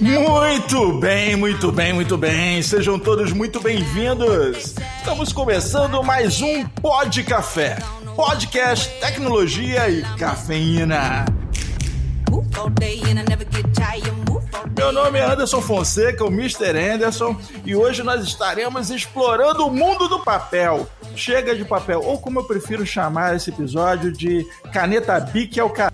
Muito bem, muito bem, muito bem. Sejam todos muito bem-vindos. Estamos começando mais um Pod Café. Podcast, tecnologia e cafeína. Meu nome é Anderson Fonseca, o Mr. Anderson, e hoje nós estaremos explorando o mundo do papel. Chega de papel, ou como eu prefiro chamar esse episódio de caneta bic é o cara.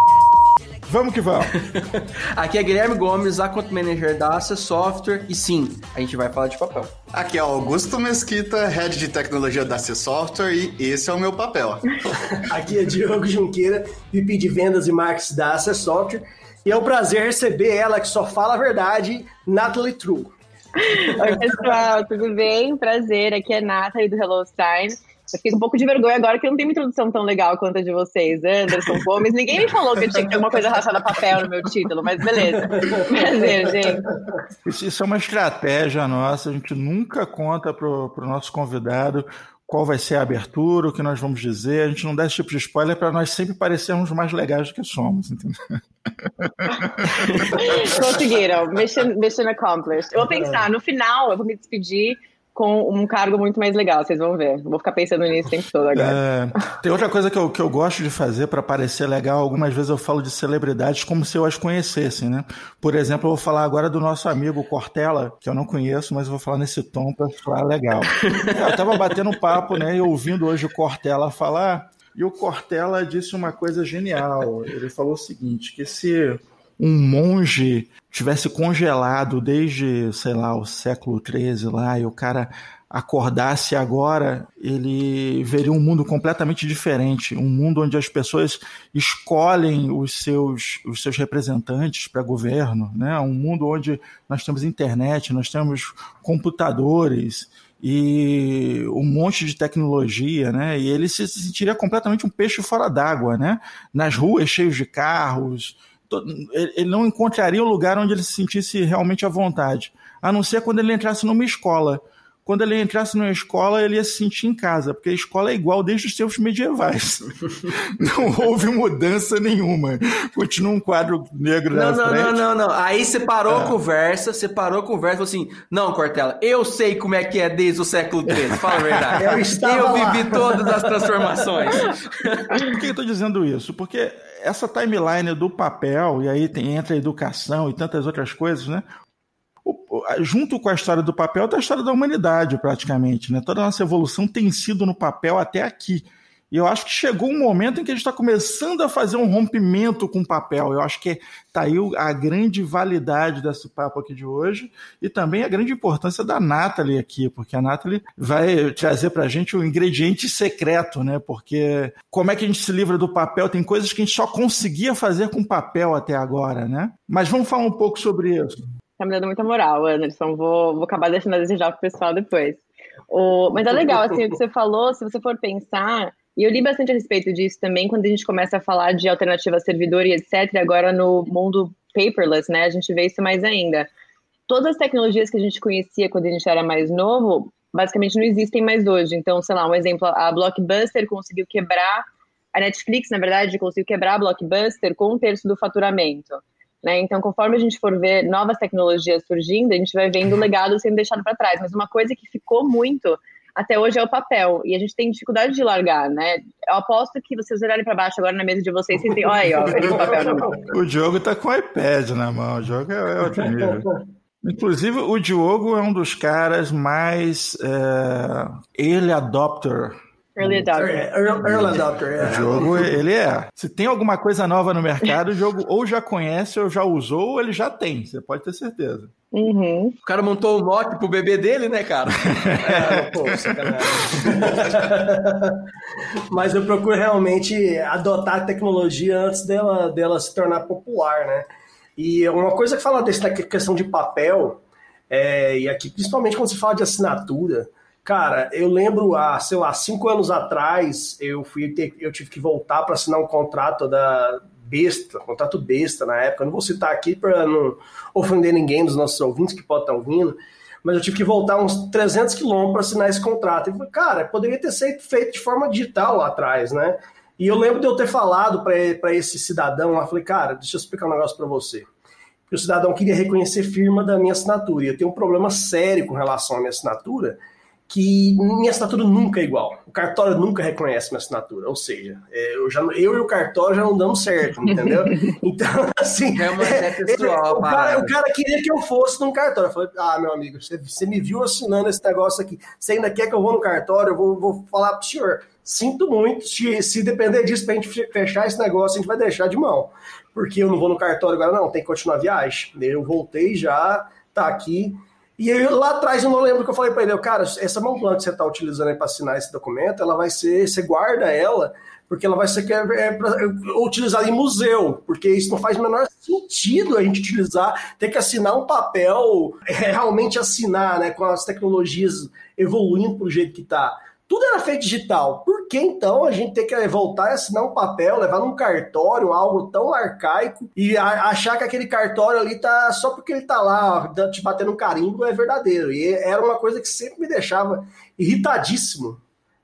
Vamos que vamos. Aqui é Guilherme Gomes, Account Manager da Access Software, e sim, a gente vai falar de papel. Aqui é Augusto Mesquita, Head de Tecnologia da Access Software, e esse é o meu papel. Aqui é Diogo Junqueira, VP de Vendas e Marketing da Access Software, e é um prazer receber ela que só fala a verdade, Natalie True. Oi, pessoal, tudo bem? Prazer, aqui é Natalie do Hello Sign. Eu fiquei um pouco de vergonha agora que não tem uma introdução tão legal quanto a de vocês, Anderson Gomes. Ninguém me falou que eu tinha que ter alguma coisa relacionada a papel no meu título, mas beleza. Prazer, gente. Isso, isso é uma estratégia nossa, a gente nunca conta pro, pro nosso convidado qual vai ser a abertura, o que nós vamos dizer. A gente não dá esse tipo de spoiler para nós sempre parecermos mais legais do que somos, entendeu? Conseguiram. Mission, mission accomplished. Eu vou pensar, no final, eu vou me despedir com um cargo muito mais legal, vocês vão ver. Vou ficar pensando nisso o tempo todo agora. É, tem outra coisa que eu, que eu gosto de fazer para parecer legal. Algumas vezes eu falo de celebridades como se eu as conhecesse, né? Por exemplo, eu vou falar agora do nosso amigo Cortella, que eu não conheço, mas eu vou falar nesse tom para falar legal. Eu tava batendo papo, né, e ouvindo hoje o Cortella falar, e o Cortella disse uma coisa genial. Ele falou o seguinte, que se um monge tivesse congelado desde, sei lá, o século XIII lá, e o cara acordasse agora, ele veria um mundo completamente diferente, um mundo onde as pessoas escolhem os seus, os seus representantes para governo, né? um mundo onde nós temos internet, nós temos computadores e um monte de tecnologia, né? E ele se sentiria completamente um peixe fora d'água, né? Nas ruas cheios de carros, ele não encontraria um lugar onde ele se sentisse realmente à vontade, a não ser quando ele entrasse numa escola. Quando ele entrasse numa escola, ele ia se sentir em casa, porque a escola é igual desde os tempos medievais. não houve mudança nenhuma. Continua um quadro negro não, na não, frente. Não, não, não, Aí você parou a conversa, você parou a conversa e falou assim: não, Cortella, eu sei como é que é desde o século XIII, fala a verdade. Eu eu lá. vivi todas as transformações. Por que eu estou dizendo isso? Porque essa timeline do papel, e aí tem, entra a educação e tantas outras coisas, né? O- junto com a história do papel, está a história da humanidade, praticamente. Né? Toda a nossa evolução tem sido no papel até aqui. E eu acho que chegou um momento em que a gente está começando a fazer um rompimento com o papel. Eu acho que está aí o- a grande validade desse papo aqui de hoje e também a grande importância da Nathalie aqui, porque a Nathalie vai trazer para a gente o ingrediente secreto, né? Porque como é que a gente se livra do papel? Tem coisas que a gente só conseguia fazer com papel até agora, né? Mas vamos falar um pouco sobre isso. Tá me dando muita moral, Anderson. Vou, vou acabar deixando a desejar pro pessoal depois. O, mas é legal, assim, o que você falou, se você for pensar, e eu li bastante a respeito disso também, quando a gente começa a falar de alternativa a servidor e etc., agora no mundo paperless, né, a gente vê isso mais ainda. Todas as tecnologias que a gente conhecia quando a gente era mais novo, basicamente não existem mais hoje. Então, sei lá, um exemplo, a Blockbuster conseguiu quebrar, a Netflix, na verdade, conseguiu quebrar a Blockbuster com um terço do faturamento. Né? Então, conforme a gente for ver novas tecnologias surgindo, a gente vai vendo o legado sendo deixado para trás. Mas uma coisa que ficou muito até hoje é o papel. E a gente tem dificuldade de largar, né? Eu aposto que vocês olharem para baixo agora na mesa de vocês, vocês têm, olha aí, ó, ele o papel na mão. O Diogo tá com o iPad na mão. O Diogo é é outro nível. Inclusive, o Diogo é um dos caras mais é, early adopter. Early adopter. É, O é. Diogo, ele é. Se tem alguma coisa nova no mercado, o Diogo ou já conhece, ou já usou, ou ele já tem. Você pode ter certeza. Uhum. O cara montou o mock pro bebê dele, né, cara? É, pô, sacanagem. Mas eu procuro realmente adotar a tecnologia antes dela, dela se tornar popular, né? E uma coisa que fala dessa questão de papel, é, e aqui principalmente quando se fala de assinatura, cara, eu lembro há, sei lá, cinco anos atrás, eu fui ter, eu tive que voltar para assinar um contrato da besta, contrato besta na época. Eu não vou citar aqui para não ofender ninguém dos nossos ouvintes que podem estar ouvindo, mas eu tive que voltar uns 300 quilômetros para assinar esse contrato. E cara, poderia ter sido feito de forma digital lá atrás, né? E eu lembro de eu ter falado para esse cidadão lá, falei, cara, deixa eu explicar um negócio para você. o cidadão queria reconhecer firma da minha assinatura. E eu tenho um problema sério com relação à minha assinatura, que minha assinatura nunca é igual. O cartório nunca reconhece minha assinatura. Ou seja, é, eu, já, eu e o cartório já não damos certo, entendeu? Então, assim. É uma é, pessoal, o, cara, o, cara, queria que eu fosse num cartório. Eu falei, ah, meu amigo, você, você, me viu assinando esse negócio aqui. Você ainda quer que eu vou no cartório? Eu vou, vou falar pro senhor. Sinto muito, se, se depender disso pra gente fechar esse negócio, a gente vai deixar de mão. Porque eu não vou no cartório agora, não, tem que continuar a viagem. Eu voltei já, tá aqui. E eu, lá atrás eu não lembro que eu falei para ele, cara, essa mão plana que você está utilizando para assinar esse documento, ela vai ser, você guarda ela, porque ela vai ser é, é, é, utilizada em museu, porque isso não faz o menor sentido a gente utilizar, ter que assinar um papel, é, realmente assinar, né, com as tecnologias evoluindo para o jeito que está tudo era feito digital. Por que então a gente ter que voltar e assinar um papel, levar num cartório, algo tão arcaico, e achar que aquele cartório ali tá só porque ele tá lá te batendo um carimbo é verdadeiro? E era uma coisa que sempre me deixava irritadíssimo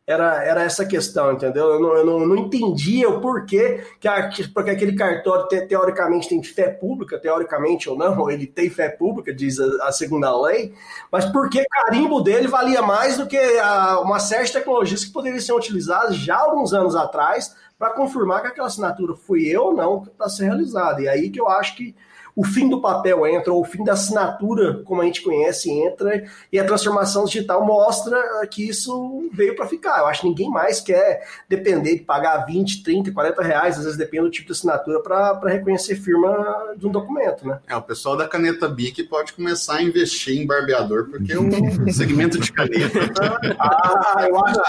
era, era essa questão, entendeu? Eu não, eu não, não entendia o porquê, que a, porque aquele cartório te, teoricamente tem fé pública, teoricamente ou não, ele tem fé pública, diz a, a segunda lei, mas por que carimbo dele valia mais do que a, uma série de tecnologias que poderiam ser utilizadas já alguns anos atrás para confirmar que aquela assinatura fui eu ou não para ser realizada. E aí que eu acho que o fim do papel entra, ou o fim da assinatura, como a gente conhece, entra, e a transformação digital mostra que isso veio para ficar. Eu acho que ninguém mais quer depender de pagar 20, 30, 40 reais, às vezes depende do tipo de assinatura, para reconhecer firma de um documento, né? É, o pessoal da caneta BIC pode começar a investir em barbeador, porque o segmento de caneta. Ah, eu acho,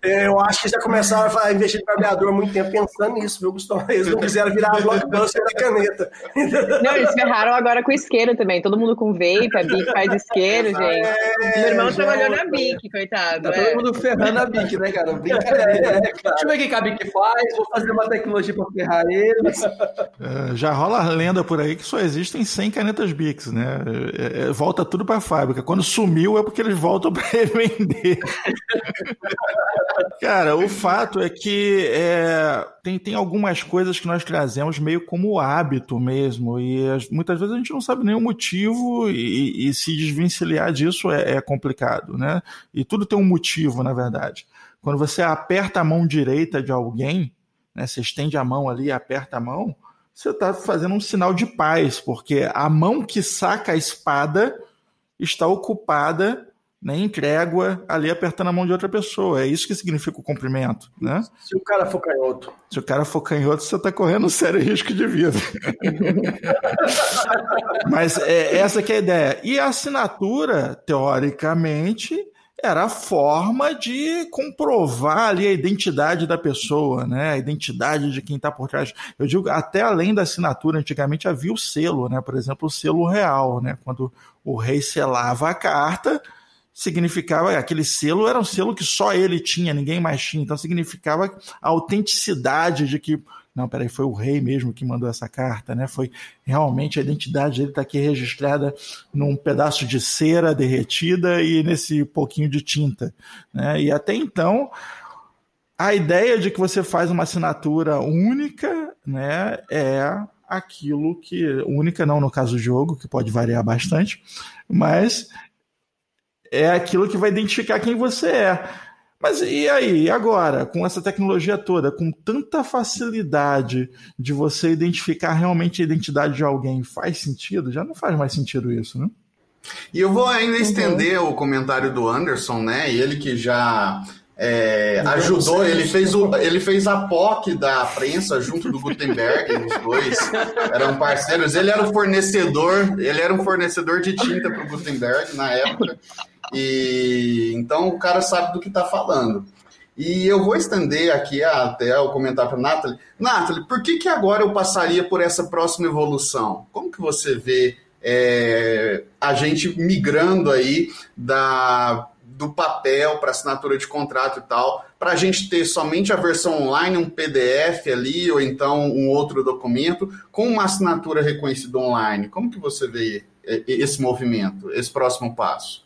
eu acho que já começaram a investir em barbeador há muito tempo pensando nisso, viu, Gustavo? Eles não quiseram virar a blockbuster da caneta. Não, eles ferraram agora com isqueiro também. Todo mundo com vape, a Bic faz isqueiro, gente. É, Meu irmão trabalhou na Bic, coitado. Tá é. todo mundo ferrando a Bic, né, cara? Brincadeira. É, Deixa eu ver o que a Bic faz, vou fazer uma tecnologia para ferrar eles. É, já rola a lenda por aí que só existem 100 canetas Bics, né? É, volta tudo para a fábrica. Quando sumiu é porque eles voltam para revender. Cara, o fato é que é, tem, tem algumas coisas que nós trazemos meio como hábito mesmo, e as, muitas vezes a gente não sabe nem o motivo, e, e se desvencilhar disso é, é, complicado, né? E tudo tem um motivo, na verdade. Quando você aperta a mão direita de alguém, né, você estende a mão ali e aperta a mão, você está fazendo um sinal de paz, porque a mão que saca a espada está ocupada né, em trégua, ali apertando a mão de outra pessoa. É isso que significa o cumprimento, né? Se o cara for canhoto. Se o cara for canhoto, você está correndo um sério risco de vida. Mas é, essa que é a ideia. E a assinatura, teoricamente, era a forma de comprovar ali a identidade da pessoa, né? A identidade de quem está por trás. Eu digo, até além da assinatura, antigamente havia o selo, né? Por exemplo, o selo real, né? Quando o rei selava a carta, significava aquele selo era um selo que só ele tinha, ninguém mais tinha. Então significava a autenticidade de que não, peraí, foi o rei mesmo que mandou essa carta, né? Foi realmente a identidade dele está aqui registrada num pedaço de cera derretida e nesse pouquinho de tinta, né? E até então a ideia de que você faz uma assinatura única, né, é aquilo que única não no caso do jogo, que pode variar bastante, mas é aquilo que vai identificar quem você é. Mas e aí, agora, com essa tecnologia toda, com tanta facilidade de você identificar realmente a identidade de alguém, faz sentido? Já não faz mais sentido isso, né? E eu vou ainda uhum. estender o comentário do Anderson, né? Ele que já é, ajudou, ele fez, o, ele fez a POC da prensa junto do Gutenberg, os dois eram parceiros. Ele era o fornecedor, ele era um fornecedor de tinta para o Gutenberg na época. E então o cara sabe do que está falando. E eu vou estender aqui até o comentário para Nathalie. Nathalie, por que, que agora eu passaria por essa próxima evolução? Como que você vê é, a gente migrando aí da, do papel para assinatura de contrato e tal, para a gente ter somente a versão online, um PDF ali, ou então um outro documento, com uma assinatura reconhecida online? Como que você vê esse movimento, esse próximo passo?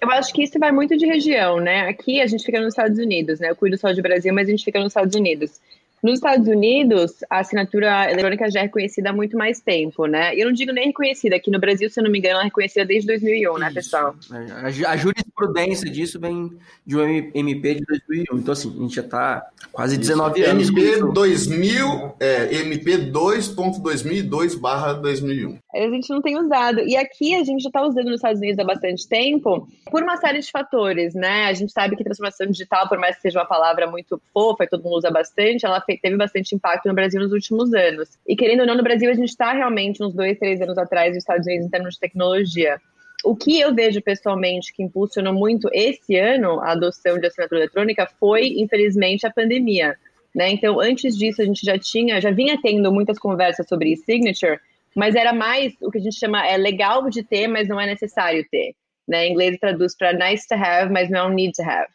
Eu acho que isso vai muito de região, né? Aqui a gente fica nos Estados Unidos, né? Eu cuido só de Brasil, mas a gente fica nos Estados Unidos. Nos Estados Unidos, a assinatura eletrônica já é reconhecida há muito mais tempo, né? E eu não digo nem reconhecida, aqui no Brasil, se eu não me engano, ela é reconhecida desde 2001, né, pessoal? É, A, a jurisprudência disso vem de um MP de 2001. Então, assim, a gente já está quase 19 anos. com MP isso. 2000, é, MP 2.2002 barra 2001. A gente não tem usado. E aqui a gente já está usando nos Estados Unidos há bastante tempo, por uma série de fatores, né? A gente sabe que transformação digital, por mais que seja uma palavra muito fofa e todo mundo usa bastante, ela teve bastante impacto no Brasil nos últimos anos. E querendo ou não, no Brasil a gente está realmente uns dois, três anos atrás dos Estados Unidos em termos de tecnologia. O que eu vejo pessoalmente que impulsionou muito esse ano a adoção de assinatura eletrônica foi, infelizmente, a pandemia. Né? Então, antes disso, a gente já tinha, já vinha tendo muitas conversas sobre e-signature, mas era mais o que a gente chama é legal de ter, mas não é necessário ter. Né? Em inglês traduz para nice to have, mas não é need to have.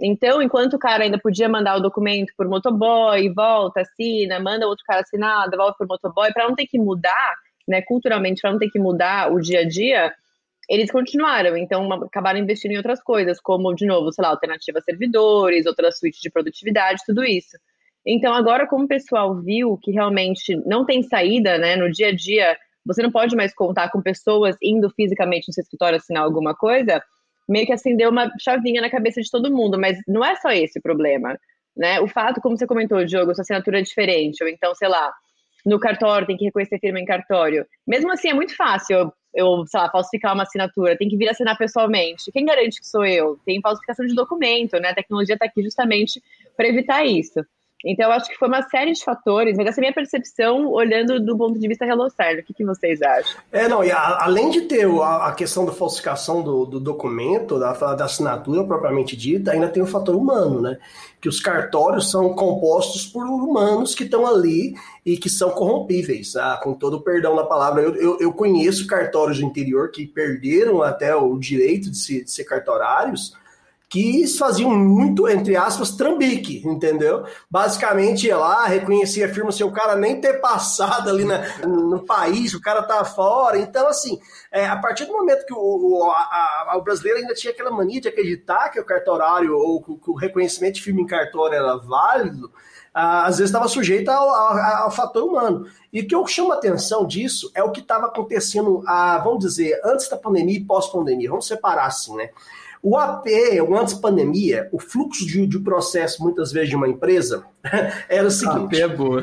Então, enquanto o cara ainda podia mandar o documento por motoboy, volta, assina, manda outro cara assinar, devolve por motoboy, para não ter que mudar, né, culturalmente, para não ter que mudar o dia a dia, eles continuaram. Então, acabaram investindo em outras coisas, como, de novo, sei lá, alternativa a servidores, outra suíte de produtividade, tudo isso. Então, agora, como o pessoal viu que realmente não tem saída, né, no dia a dia, você não pode mais contar com pessoas indo fisicamente no seu escritório assinar alguma coisa, meio que acendeu uma chavinha na cabeça de todo mundo, mas não é só esse o problema, né? O fato, como você comentou, Diogo, sua assinatura é diferente, ou então, sei lá, no cartório tem que reconhecer firma em cartório. Mesmo assim, é muito fácil eu, eu, sei lá, falsificar uma assinatura, tem que vir assinar pessoalmente. Quem garante que sou eu? Tem falsificação de documento, né? A tecnologia está aqui justamente para evitar isso. Então, acho que foi uma série de fatores, mas essa é a minha percepção olhando do ponto de vista Hellocello. O que, que vocês acham? É, não, e a- além de ter a, a questão da falsificação do, do documento, da, da assinatura propriamente dita, ainda tem o fator humano, né? Que os cartórios são compostos por humanos que estão ali e que são corrompíveis, ah, com todo o perdão da palavra. Eu, eu, eu conheço cartórios do interior que perderam até o direito de, se- de ser cartorários, que faziam muito, entre aspas, trambique, entendeu? Basicamente ia lá, reconhecia a firma sem o cara nem ter passado ali na, no país, o cara tá fora. Então, assim, é, a partir do momento que o, o, a- a- o brasileiro ainda tinha aquela mania de acreditar que o cartorário ou que o- que o reconhecimento de firma em cartório era válido, às vezes estava sujeito ao, ao- ao fator humano. E o que eu chamo a atenção disso é o que estava acontecendo, ah, vamos dizer, antes da pandemia e pós-pandemia. Vamos separar assim, né? O AP, o antes pandemia, o fluxo de, de processo, muitas vezes, de uma empresa era o seguinte. é boa.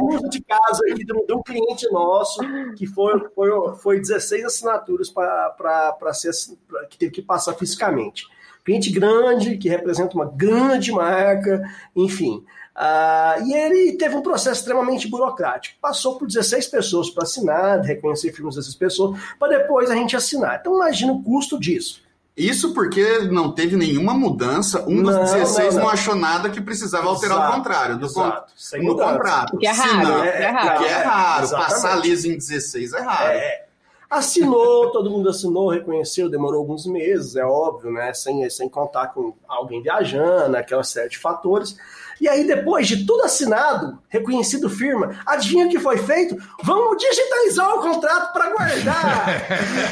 Um uso de caso aqui de um, de um cliente nosso que foi, foi, foi 16 assinaturas para ser pra- que teve que passar fisicamente. Cliente grande, que representa uma grande marca, enfim. Ah, e ele teve um processo extremamente burocrático. Passou por 16 pessoas para assinar, reconhecer firmas dessas pessoas, para depois a gente assinar. Então imagina o custo disso. Isso porque não teve nenhuma mudança. Um dos Não, 16 não, não, não. achou nada que precisava alterar Exato, o contrário do, con- exato. Sem do mudança. contrato. O que é Se raro, não- o que é raro. é raro. Exatamente. Passar liso em 16 é raro. É, assinou, todo mundo assinou, reconheceu, demorou alguns meses, é óbvio, né? Sem, sem contar com alguém viajando, aquela série de fatores. E aí, depois de tudo assinado, reconhecido firma, adivinha o que foi feito? Vamos digitalizar o contrato para guardar!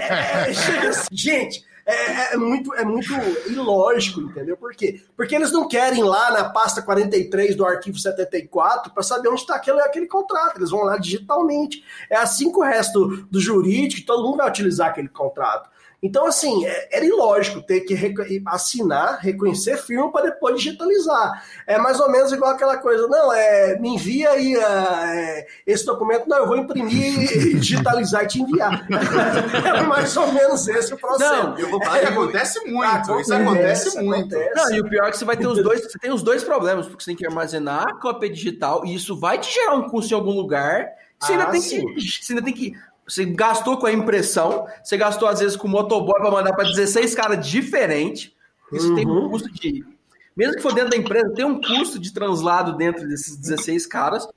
É, chega assim, gente, é, é muito, é muito ilógico, entendeu? Por quê? Porque eles não querem ir lá na pasta 43 do arquivo 74 para saber onde está aquele, aquele contrato. Eles vão lá digitalmente. É assim que o resto do jurídico, todo mundo vai utilizar aquele contrato. Então, assim, é- era ilógico ter que reco- assinar, reconhecer firma para depois digitalizar. É mais ou menos igual aquela coisa, não, é, me envia aí ah, é, esse documento, não, eu vou imprimir, digitalizar e te enviar. é mais ou menos esse o processo. Não, Eu vou falar que acontece muito. Isso acontece muito. acontece. Não, e o pior é que você vai ter os dois, você tem os dois problemas, porque você tem que armazenar a cópia digital e isso vai te gerar um custo em algum lugar. Você ainda Ah, tem sim. que, você ainda tem que você gastou com a impressão, você gastou às vezes com o motoboy para mandar para 16 caras diferentes. Isso tem um Uhum. custo de mesmo que for dentro da empresa, tem um custo de translado dentro desses 16 caras.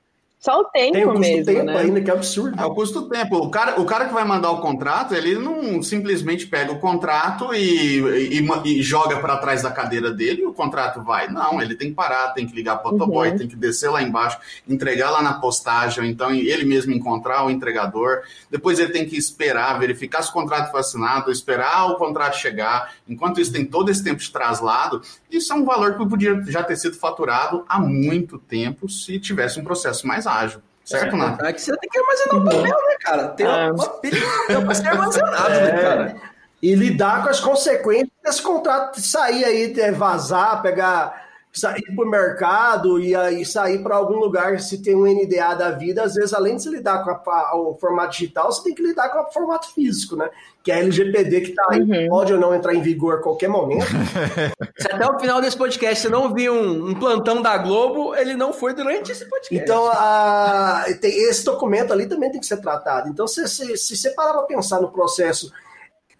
Só o tempo Tem o custo mesmo, tempo né? ainda, que é absurdo. É o custo do tempo. O cara, o cara que vai mandar o contrato, ele não simplesmente pega o contrato e, e- e joga para trás da cadeira dele e o contrato vai. Não, ele tem que parar, tem que ligar para o motoboy, Uhum. tem que descer lá embaixo, entregar lá na postagem, ou então ele mesmo encontrar o entregador. Depois ele tem que esperar, verificar se o contrato foi assinado, esperar o contrato chegar. Enquanto isso, tem todo esse tempo de traslado. Isso é um valor que podia já ter sido faturado há muito tempo se tivesse um processo mais ágil. Certo, Nath? É que você tem que armazenar o papel, né, cara? Tem É. uma pilha de papel pra ser armazenado, né, É. cara? E lidar com as consequências desse contrato sair aí, é, vazar, pegar, sair pro mercado e aí sair para algum lugar se tem um NDA da vida, às vezes, além de você lidar com a- a- o formato digital, você tem que lidar com o formato físico, né? Que é a LGPD que tá aí, Uhum. pode ou não entrar em vigor a qualquer momento. Se até o final desse podcast você não viu um, um plantão da Globo, ele não foi durante esse podcast. Então, a- tem- esse documento ali também tem que ser tratado. Então, se, se, se você parar para pensar no processo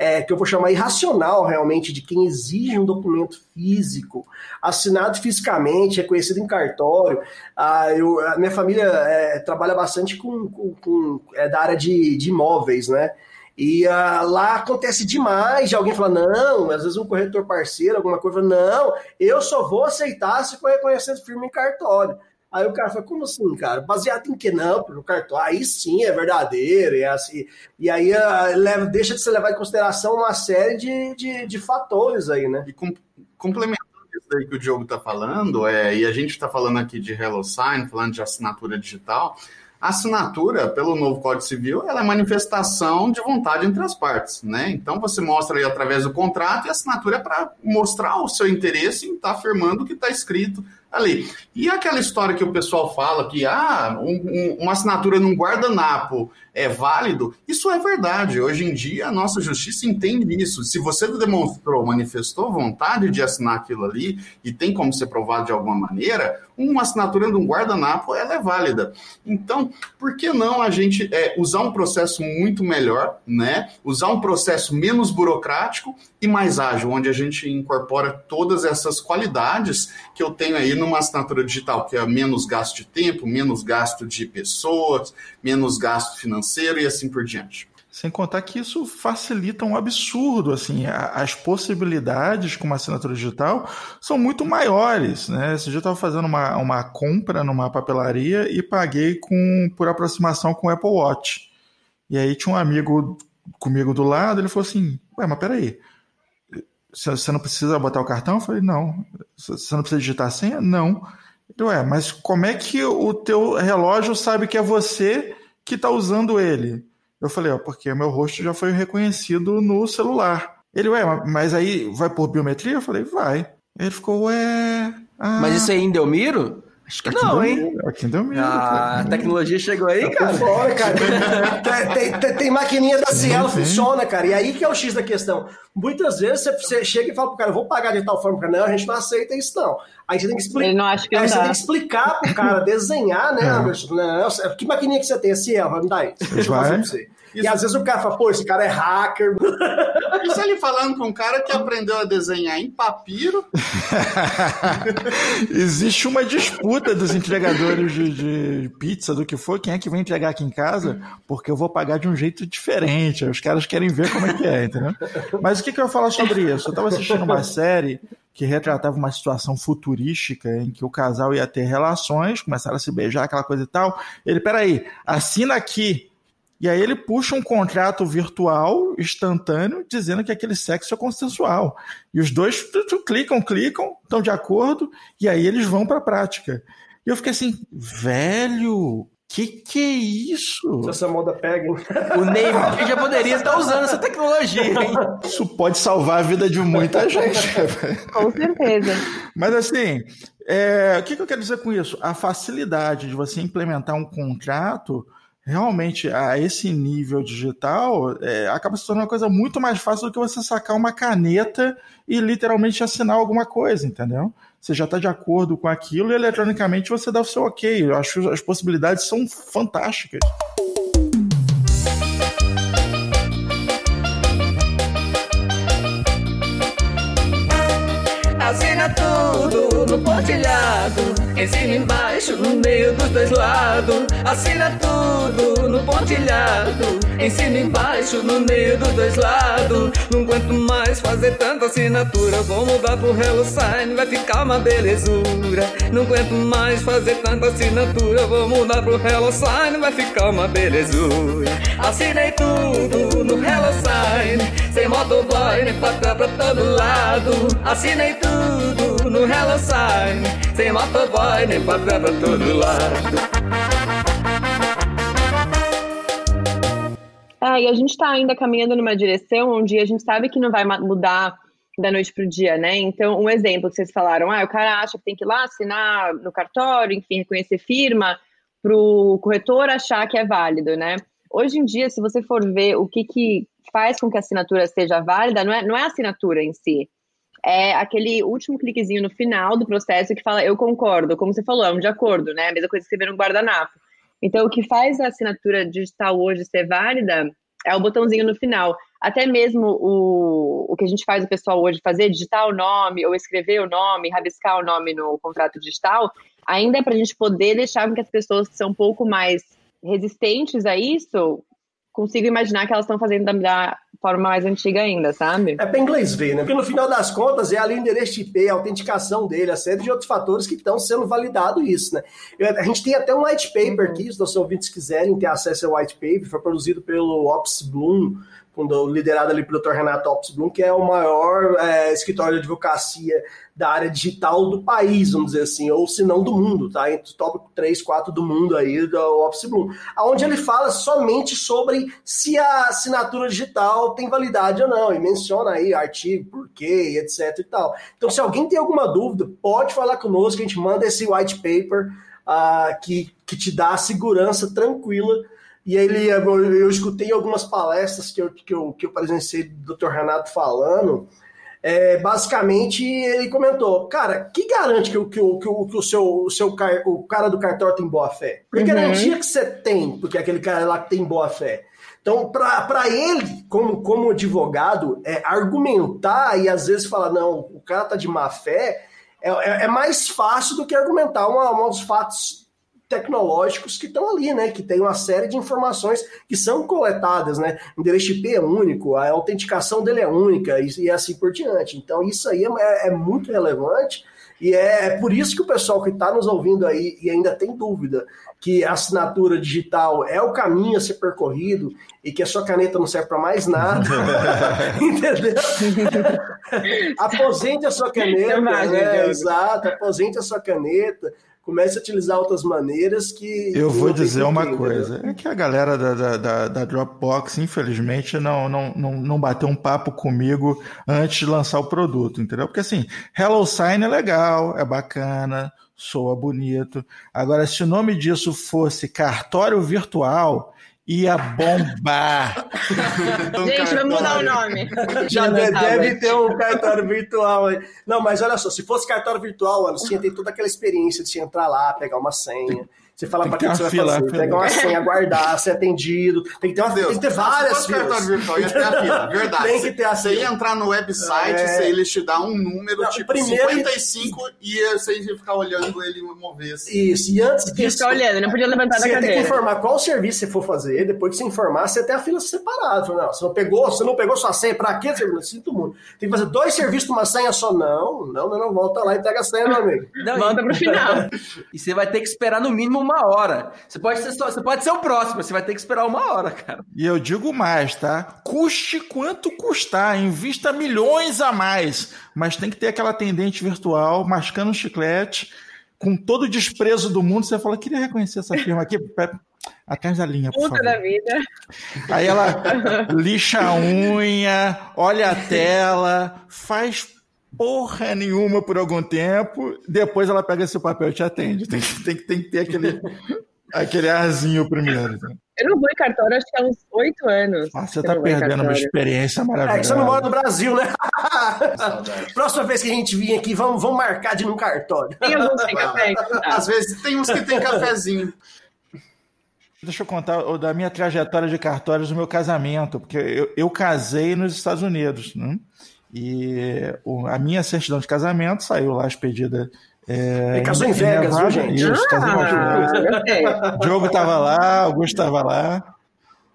é, que eu vou chamar irracional realmente de quem exige um documento físico, assinado fisicamente, reconhecido em cartório. Ah, eu, a minha família é, trabalha bastante com, com- com- é, da área de, de imóveis, né? E ah, lá acontece demais de alguém falar, não, às vezes um corretor parceiro, alguma coisa, não, eu só vou aceitar se for reconhecido firme em cartório. Aí o cara fala, como assim, cara? Baseado em que não? Porque o cartório, aí sim é verdadeiro, é assim. E aí ah, leva, deixa de se levar em consideração uma série de, de, de fatores aí, né? E com- complementando isso daí que o Diogo está falando, é, e a gente está falando aqui de HelloSign, falando de assinatura digital, a assinatura, pelo novo Código Civil, ela é manifestação de vontade entre as partes, né? Então você mostra aí através do contrato e a assinatura é para mostrar o seu interesse em estar afirmando o que está escrito ali. E aquela história que o pessoal fala que ah, um- um- uma assinatura num guardanapo é válido, isso é verdade. Hoje em dia, a nossa justiça entende isso. Se você demonstrou, manifestou vontade de assinar aquilo ali e tem como ser provado de alguma maneira, uma assinatura de um guardanapo ela é válida. Então, por que não a gente é, usar um processo muito melhor, né? Usar um processo menos burocrático e mais ágil, onde a gente incorpora todas essas qualidades que eu tenho aí numa assinatura digital, que é menos gasto de tempo, menos gasto de pessoas, menos gasto financeiro e assim por diante. Sem contar que isso facilita um absurdo, assim, as possibilidades com uma assinatura digital são muito maiores, né? Dia eu estava fazendo uma, uma compra numa papelaria e paguei com, por aproximação com o Apple Watch. E aí tinha um amigo comigo do lado, ele falou assim, ué, mas peraí, você não precisa botar o cartão? Eu falei, não. Você não precisa digitar a senha? Não. Ele, ué, mas como é que o teu relógio sabe que é você que está usando ele? Eu falei, ó, porque meu rosto já foi reconhecido no celular. Ele, ué, ma- mas aí vai por biometria? Eu falei, vai. Ele ficou, ué. ah, Mas isso aí em Delmiro? Acho que aqui não, deu hein? medo, Aqui deu medo. Ah, a tecnologia chegou aí, cara. Fora, cara. Tem, tem- tem- tem maquininha da Cielo, funciona, cara. E aí que é o X da questão. Muitas vezes você, você chega e fala pro cara, eu vou pagar de tal forma, cara, não, a gente não aceita isso, não. Aí você tem que explicar. Ele não acha que Aí não você tem que explicar pro cara, desenhar, né, É. Anderson? Não, que maquininha que você tem? A Cielo, vai me dar aí. Deixa eu fazer pra você. E às vezes o cara fala, pô, esse cara é hacker. Isso ele falando com um cara que aprendeu a desenhar em papiro. Existe uma disputa dos entregadores de, de pizza, do que for, quem é que vai entregar aqui em casa, porque eu vou pagar de um jeito diferente. Os caras querem ver como é que é, entendeu? Mas o que, que eu ia falar sobre isso? Eu estava assistindo uma série que retratava uma situação futurística em que o casal ia ter relações, começaram a se beijar, aquela coisa e tal. Ele, peraí, assina aqui. E aí ele puxa um contrato virtual, instantâneo, dizendo que aquele sexo é consensual. E os dois tu, tu, clicam, clicam, estão de acordo, e aí eles vão para a prática. E eu fiquei assim, velho, que que é isso? Se essa moda pega, hein? O Neymar já poderia estar usando essa tecnologia, hein? Isso pode salvar a vida de muita gente. Com certeza. Mas assim, é, o que, que eu quero dizer com isso? A facilidade de você implementar um contrato realmente a esse nível digital é, acaba se tornando uma coisa muito mais fácil do que você sacar uma caneta e literalmente assinar alguma coisa, entendeu? Você já está de acordo com aquilo e eletronicamente você dá o seu ok. Eu acho que as possibilidades são fantásticas. Assina tudo no pontilhado, em cima e embaixo. Embaixo, no meio dos dois lados. Assina tudo no pontilhado. Em cima e embaixo, no meio dos dois lados. Não aguento mais fazer tanta assinatura. Vou mudar pro Hello Sign, vai ficar uma belezura. Não aguento mais fazer tanta assinatura. Vou mudar pro Hello Sign, vai ficar uma belezura. Assinei tudo no Hello Sign. Sem motoboy, nem patrão pra todo lado. Assinei tudo no Hello Sign. Sem motoboy, nem patrão pra todo lado. É, e a gente está ainda caminhando numa direção onde a gente sabe que não vai mudar da noite para o dia, né? Então, um exemplo que vocês falaram, ah, o cara acha que tem que ir lá assinar no cartório, enfim, reconhecer firma, para o corretor achar que é válido, né? Hoje em dia, se você for ver o que, que faz com que a assinatura seja válida, não é, não é a assinatura em si, é aquele último cliquezinho no final do processo que fala eu concordo, como você falou, é um de acordo, né? A mesma coisa que escrever no guardanapo. Então, o que faz a assinatura digital hoje ser válida é o botãozinho no final. Até mesmo o, o que a gente faz o pessoal hoje fazer, digitar o nome ou escrever o nome, rabiscar o nome no contrato digital, ainda é para a gente poder deixar que as pessoas que são um pouco mais resistentes a isso consigam imaginar que elas estão fazendo da, da forma mais antiga ainda, sabe? É para inglês ver, né? Porque no final das contas é ali o endereço de IP, a autenticação dele, a série de outros fatores que estão sendo validado isso, né? Eu- a gente tem até um white paper aqui, se os nossos ouvintes quiserem ter acesso ao white paper, foi produzido pelo Ops Bloom, liderado ali pelo Dr. Renato Ops Bloom, que é o maior é, escritório de advocacia da área digital do país, vamos dizer assim, ou se não do mundo, tá? Entre top 3, 4 do mundo aí, do Ops Bloom. Onde ele fala somente sobre se a assinatura digital tem validade ou não, e menciona aí artigo, porquê, etc e tal. Então, se alguém tem alguma dúvida, pode falar conosco, a gente manda esse white paper ah, que, que te dá a segurança tranquila. E ele, eu, eu escutei algumas palestras que eu, que eu, que eu presenciei do Dr. Renato falando. É, basicamente, ele comentou: Cara, que garante que, o- que, o- que, o, que o, seu, o, seu o cara do cartório tem boa fé? Que Uhum. garantia que você tem, porque aquele cara lá que tem boa fé? Então, para ele, como, como advogado, é, argumentar e às vezes falar, não, o cara tá de má fé, é, é- é mais fácil do que argumentar uma, uma dos fatos tecnológicos que estão ali, né? Que tem uma série de informações que são coletadas, né? O endereço IP é único, a autenticação dele é única e, e assim por diante. Então, isso aí é, é muito relevante. E é, é por isso que o pessoal que está nos ouvindo aí e ainda tem dúvida que a assinatura digital é o caminho a ser percorrido e que a sua caneta não serve para mais nada, entendeu? aposente a sua caneta, Imagem, né? Exato, aposente a sua caneta, comece a utilizar outras maneiras que. Eu vou dizer uma porquê, coisa, é que a galera da, da, da- da Dropbox, infelizmente, não, não, não, não bateu um papo comigo antes de lançar o produto, entendeu? Porque assim, Hello Sign é legal, é bacana, soa bonito. Agora, se o nome disso fosse cartório virtual, ia bombar. Gente, vamos mudar o nome. Já tá, deve ter um cartório virtual aí. Não, mas olha só, se fosse cartório virtual, tinha que ter toda aquela experiência de você entrar lá, pegar uma senha. Você fala que quem que você uma vai fazer, pegar uma senha, aguardar, ser atendido. Tem que ter, uma, tem que ter várias filas. virtual, ia ter a fila. Verdade. Tem que ter a Você fila. ia entrar no website, É. você- eles te dão um número, Não, tipo primeiro- 55, e você ia ficar olhando ele mover assim. Isso, e antes disso. ficar olhando, não podia levantar da Você tem que cadeira. informar qual serviço você for fazer, depois que você informar, você tem a fila separada. Não, você não pegou, você não pegou sua senha, pra quê? Você- Sinto muito. Tem que fazer dois serviços numa senha só. Não, não, não, não, volta lá e pega a senha, meu amigo. Não, Volta pro final. e você vai ter que esperar no mínimo uma hora. Você pode ser, só, você pode ser o próximo, você vai ter que esperar uma hora, cara. E eu digo mais, tá? Custe quanto custar, invista milhões a mais, mas tem que ter aquela atendente virtual mascando um chiclete, com todo o desprezo do mundo. Você fala, queria reconhecer essa firma aqui, atrás da linha, por Puta favor. da vida. Aí ela lixa a unha, olha a tela, faz porra nenhuma por algum tempo, depois ela pega esse papel e te atende. Tem, que- tem, que- tem que ter aquele, aquele arzinho primeiro. né? Eu não vou em cartório, acho que há uns oito anos. Ah, você tá em perdendo uma experiência É que maravilhosa. você não mora no Brasil, né? Próxima vez que a gente vir aqui, vamos, vamos marcar de ir num cartório. Tem alguns sem café? Tá. Às vezes tem uns que tem cafezinho. Deixa eu contar o da minha trajetória de cartórios do meu casamento, porque eu, eu casei nos Estados Unidos, né? E o- a minha certidão de casamento saiu lá expedida É, Ele casou em em Vegas, viu, Nevada, gente? Isso, casou em Las Vegas. Ah, gostei. Diogo estava lá, Augusto estava lá.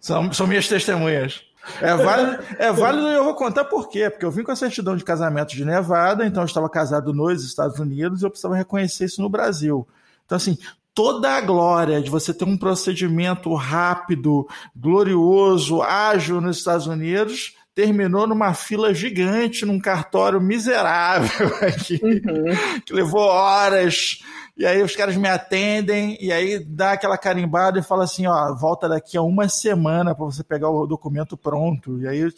São, são minhas testemunhas. É válido, é válido e eu vou contar por quê. Porque eu vim com a certidão de casamento de Nevada, então eu estava casado nos Estados Unidos e eu precisava reconhecer isso no Brasil. Então, assim, toda a glória de você ter um procedimento rápido, glorioso, ágil nos Estados Unidos terminou numa fila gigante, num cartório miserável aqui, que levou horas. E aí os caras me atendem e aí dá aquela carimbada e fala assim, ó, volta daqui a uma semana para você pegar o documento pronto. E aí eu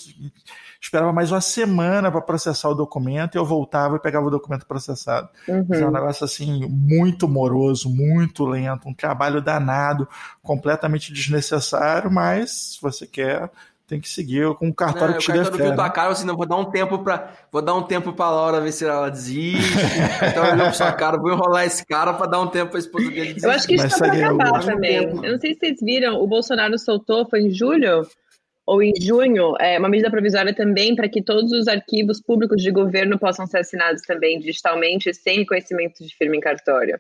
esperava mais uma semana para processar o documento e eu voltava e pegava o documento processado. Uhum. É um negócio assim muito moroso, muito lento, um trabalho danado, completamente desnecessário, mas se você quer tem que seguir com um cartório Não, que te o cartório viu tua né? cara, assim, não, vou dar um tempo pra, vou dar um tempo pra Laura ver se ela desiste. então olhou pra sua cara, vou enrolar esse cara pra dar um tempo pra esposa dele desistir. Eu acho que isso Mas tá pra segue aí, acabar também. Eu não sei se vocês viram, o Bolsonaro soltou, foi em julho ou em junho, é, uma medida provisória também para que todos os arquivos públicos de governo possam ser assinados também digitalmente, sem conhecimento de firma em cartório.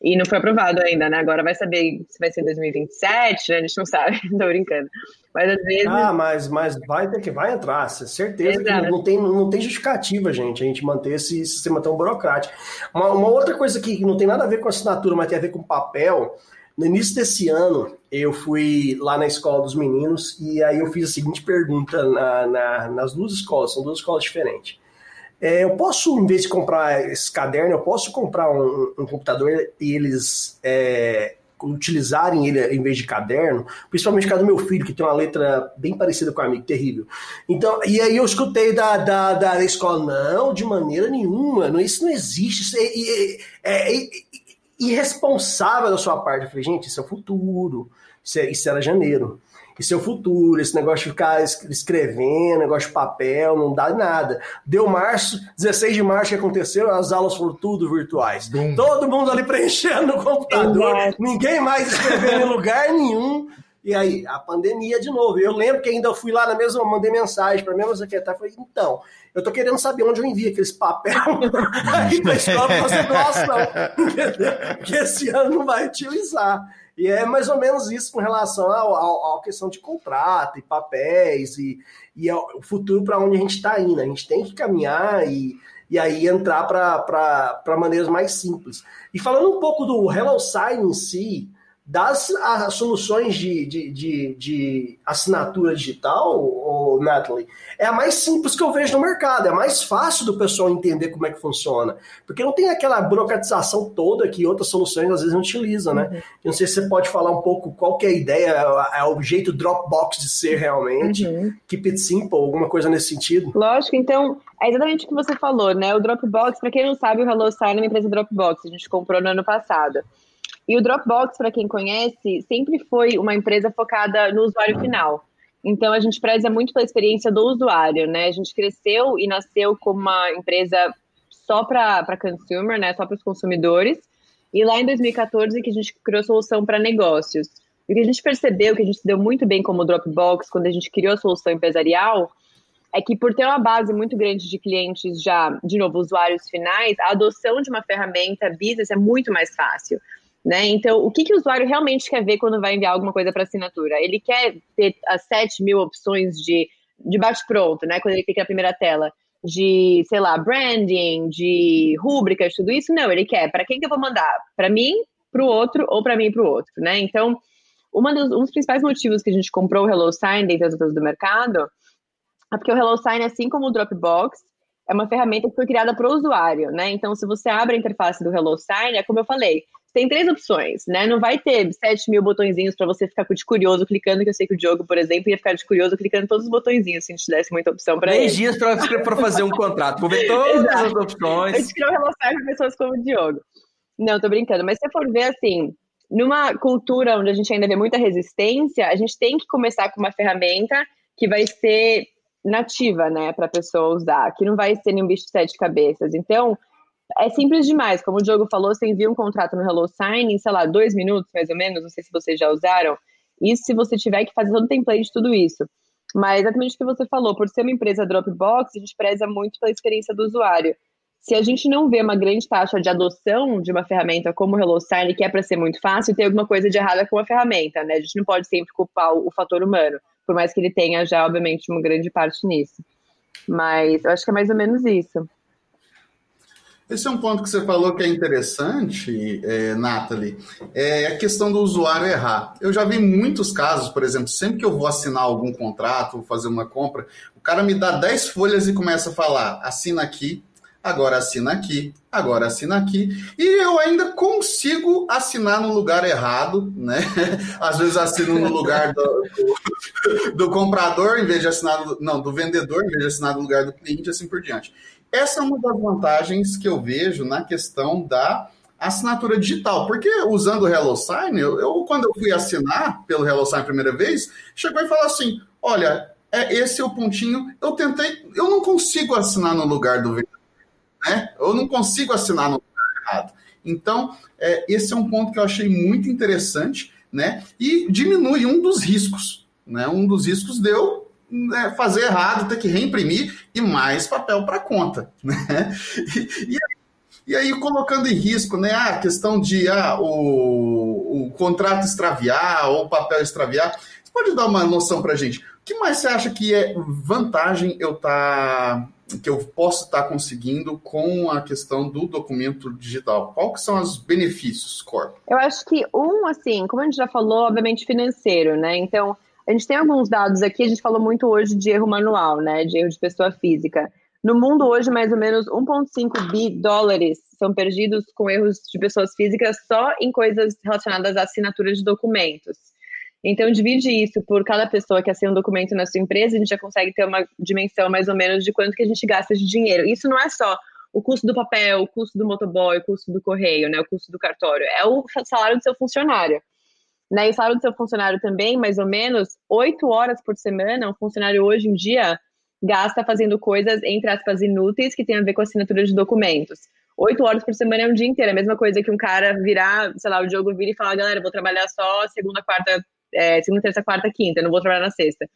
E não foi aprovado ainda, né? Agora vai saber se vai ser em 2027, né? A gente não sabe, tô brincando. Mas às vezes. Ah, mas, mas vai ter que vai entrar, certeza Exato. que não tem, não tem justificativa, gente, a gente manter esse sistema tão burocrático. Uma, uma outra coisa que não tem nada a ver com assinatura, mas tem a ver com papel. No início desse ano, eu fui lá na escola dos meninos e aí eu fiz a seguinte pergunta na- na- nas duas escolas, são duas escolas diferentes. É, eu posso, em vez de comprar esse caderno, eu posso comprar um, um computador e eles é, utilizarem ele em vez de caderno, principalmente por causa do meu filho, que tem uma letra bem parecida com a minha, terrível. Então, e aí eu escutei da, da, da escola, não, de maneira nenhuma, não, isso não existe, isso é, é- é- é irresponsável da sua parte. Eu falei, gente, isso é o futuro, isso, é- isso era janeiro. É o futuro, esse negócio de ficar es- escrevendo, negócio de papel, não dá nada. Deu março, 16 de março que aconteceu, as aulas foram tudo virtuais. Todo mundo ali preenchendo no computador, Exato. ninguém mais escrevendo em lugar nenhum. E aí, a pandemia de novo. Eu lembro que ainda fui lá na mesma, mandei mensagem para a mesma secretária, falei, então, eu tô querendo saber onde eu envio aqueles papel aí pra escola pra fazer doação, entendeu? Porque esse ano não vai utilizar. E é mais ou menos isso com relação à questão de contrato e papéis e, e o futuro para onde a gente está indo. A gente tem que caminhar e, e aí entrar para maneiras mais simples. E falando um pouco do Hello Sign em si, das as soluções de, de, de, de assinatura digital, ô, Natalie, é a mais simples que eu vejo no mercado, é a mais fácil do pessoal entender como é que funciona. Porque não tem aquela burocratização toda que outras soluções às vezes não utilizam, né? Eu não sei se você pode falar um pouco qual que é a ideia, é o jeito Dropbox de ser realmente, Uhum. keep it simple, alguma coisa nesse sentido. Lógico, então, é exatamente o que você falou, né? O Dropbox, para quem não sabe, o HelloSign é uma empresa Dropbox, a gente comprou no ano passado. E o Dropbox, para quem conhece, sempre foi uma empresa focada no usuário final. Então, a gente preza muito pela experiência do usuário, né? A gente cresceu e nasceu como uma empresa só para consumer, né? Só para os consumidores. E lá em 2014 que a gente criou a solução para negócios. E o que a gente percebeu, que a gente se deu muito bem como Dropbox, quando a gente criou a solução empresarial, é que por ter uma base muito grande de clientes já, de novo, usuários finais, a adoção de uma ferramenta business é muito mais fácil. Né? Então, o que, que o usuário realmente quer ver quando vai enviar alguma coisa para assinatura? Ele quer ter as 7 mil opções de, de bate-pronto, né? Quando ele clica na primeira tela, de, sei lá, branding, de rúbricas, tudo isso? Não, ele quer. Para quem que eu vou mandar? Para mim, para o outro ou para mim e para o outro, né? Então, dos, um dos principais motivos que a gente comprou o HelloSign dentre as outras do mercado é porque o HelloSign, assim como o Dropbox, é uma ferramenta que foi criada para o usuário, né? Então, se você abre a interface do HelloSign, é como eu falei, tem três opções, né? Não vai ter 7 mil botõezinhos para você ficar de curioso clicando, que eu sei que o Diogo, por exemplo, ia ficar de curioso clicando todos os botõezinhos, se a gente desse muita opção para ele. 10 dias pra fazer um contrato. Vou ver todas Exato. as A opções. gente criou HelloSign para pessoas como o Diogo. Não, tô brincando. Mas se você for ver, assim, numa cultura onde a gente ainda vê muita resistência, a gente tem que começar com uma ferramenta que vai ser nativa, né, para a pessoa usar, que não vai ser nenhum bicho de sete cabeças. Então, é simples demais. Como o Diogo falou, você envia um contrato no HelloSign em, sei lá, dois minutos, mais ou menos. Não sei se vocês já usaram. Isso se você tiver que fazer todo o template de tudo isso. Mas exatamente o que você falou, por ser uma empresa Dropbox, a gente preza muito pela experiência do usuário. Se a gente não vê uma grande taxa de adoção de uma ferramenta como o HelloSign, que é para ser muito fácil, tem alguma coisa de errada com a ferramenta, né? A gente não pode sempre culpar o, fator humano, por mais que ele tenha já, obviamente, uma grande parte nisso. Mas eu acho que é mais ou menos isso. Esse é um ponto que você falou que é interessante, é, Nathalie, é a questão do usuário errar. Eu já vi muitos casos, por exemplo, sempre que eu vou assinar algum contrato, vou fazer uma compra, o cara me dá 10 folhas e começa a falar, assina aqui, agora assina aqui, agora assina aqui, e eu ainda consigo assinar no lugar errado, né? Às vezes assino no lugar do, do, do comprador, em vez de assinar, não, do vendedor, em vez de assinar no lugar do cliente, assim por diante. Essa é uma das vantagens que eu vejo na questão da assinatura digital, porque usando o HelloSign, eu, eu quando eu fui assinar pelo HelloSign a primeira vez, chegou e falou assim, olha, é, esse é o pontinho, eu tentei, eu não consigo assinar no lugar do vendedor, né? Eu não consigo assinar no lugar errado. Então, é, esse é um ponto que eu achei muito interessante, né? E diminui um dos riscos, né? Um dos riscos deu né, fazer errado, ter que reimprimir e mais papel para conta. Né? E, e, e, aí, colocando em risco né, a questão de ah, o, o contrato extraviar ou o papel extraviar, você pode dar uma noção para gente? O que mais você acha que é vantagem eu tá que eu posso estar conseguindo com a questão do documento digital? Que são os benefícios, Corp? Eu acho que um, assim, como a gente já falou, obviamente financeiro, né? Então, a gente tem alguns dados aqui, a gente falou muito hoje de erro manual, né? De erro de pessoa física. No mundo hoje, mais ou menos 1,5 bi dólares são perdidos com erros de pessoas físicas só em coisas relacionadas à assinatura de documentos. Então, divide isso por cada pessoa que assina um documento na sua empresa, a gente já consegue ter uma dimensão mais ou menos de quanto que a gente gasta de dinheiro. Isso não é só o custo do papel, o custo do motoboy, o custo do correio, né, o custo do cartório, é o salário do seu funcionário. Né? E o salário do seu funcionário também, mais ou menos, oito horas por semana, um funcionário hoje em dia gasta fazendo coisas, entre aspas, inúteis, que tem a ver com assinatura de documentos. Oito horas por semana é um dia inteiro, é a mesma coisa que um cara virar, sei lá, o Diogo vir e falar, galera, vou trabalhar só segunda, quarta, é, segunda, terça, quarta, quinta, não vou trabalhar na sexta.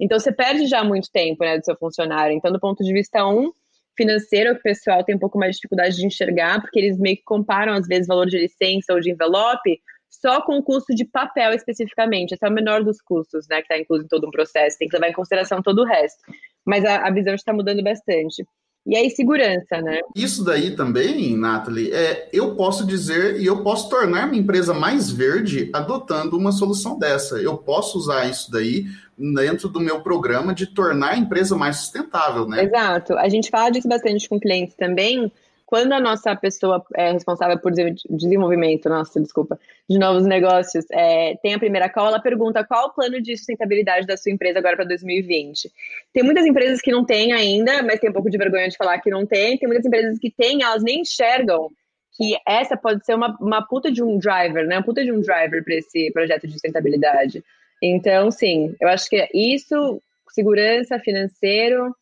Então, você perde já muito tempo, né, do seu funcionário. Então, do ponto de vista, um, financeiro, o pessoal tem um pouco mais de dificuldade de enxergar, porque eles meio que comparam, às vezes, valor de licença ou de envelope só com o custo de papel especificamente. Esse é o menor dos custos, né? Que está incluso em todo um processo. Tem que levar em consideração todo o resto. Mas a, a visão está mudando bastante. E aí, segurança, né? Isso daí também, Nathalie, é, eu posso dizer e eu posso tornar minha empresa mais verde adotando uma solução dessa. Eu posso usar isso daí dentro do meu programa de tornar a empresa mais sustentável, né? Exato. A gente fala disso bastante com clientes também, quando a nossa pessoa é responsável por desenvolvimento, nossa, desculpa, de novos negócios, é, tem a primeira call, ela pergunta qual o plano de sustentabilidade da sua empresa agora para 2020. Tem muitas empresas que não têm ainda, mas tem um pouco de vergonha de falar que não tem. Tem muitas empresas que têm, elas nem enxergam que essa pode ser uma, uma puta de um driver, né? Uma puta de um driver para esse projeto de sustentabilidade. Então, sim, eu acho que é isso, segurança, financeiro,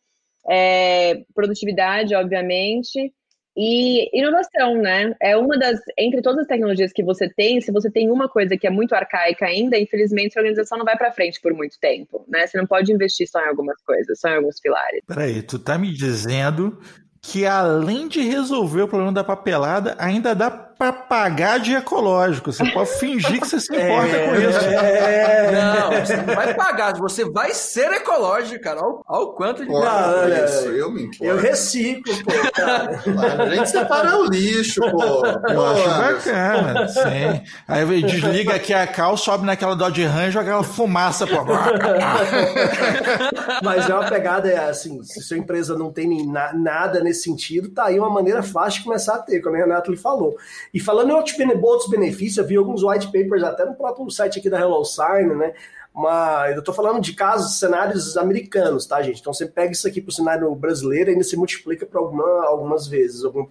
é, produtividade, obviamente, e inovação, né? É uma das. Entre todas as tecnologias que você tem, se você tem uma coisa que é muito arcaica ainda, infelizmente a organização não vai para frente por muito tempo, né? Você não pode investir só em algumas coisas, só em alguns pilares. Peraí, tu tá me dizendo que além de resolver o problema da papelada, ainda dá para pagar de ecológico. Você pode fingir que você se importa é, com isso. É. Não, você não vai pagar, você vai ser ecológico, cara. Olha, olha o quanto de. Não, olha, isso, eu me importo. Eu reciclo, pô. Cara. A gente separa o lixo, pô. Eu acho bacana, sim. Aí desliga aqui a cal, sobe naquela Dodge Ram joga aquela fumaça, pô. Mas é uma pegada, é assim, se sua empresa não tem nada nesse sentido, tá aí uma maneira fácil de começar a ter, como o Renato lhe falou. E falando em outros, benefícios, eu vi alguns white papers até no próprio site aqui da HelloSign, né? Mas eu estou falando de casos, cenários americanos, tá, gente? Então você pega isso aqui para o cenário brasileiro e ainda se multiplica para alguma, algumas vezes. Algum...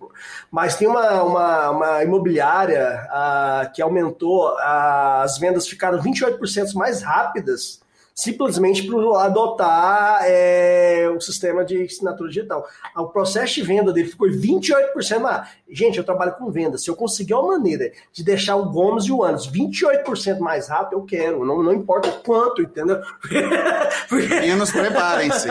Mas tem uma, uma, uma imobiliária uh, que aumentou, uh, as vendas ficaram 28% mais rápidas simplesmente para adotar é, o sistema de assinatura digital. O processo de venda dele ficou 28% mais. Gente, eu trabalho com venda. Se eu conseguir uma maneira de deixar o Gomes e o Anos 28% mais rápido, eu quero. Não, não importa quanto, entendeu? Porque... Meninos, preparem-se.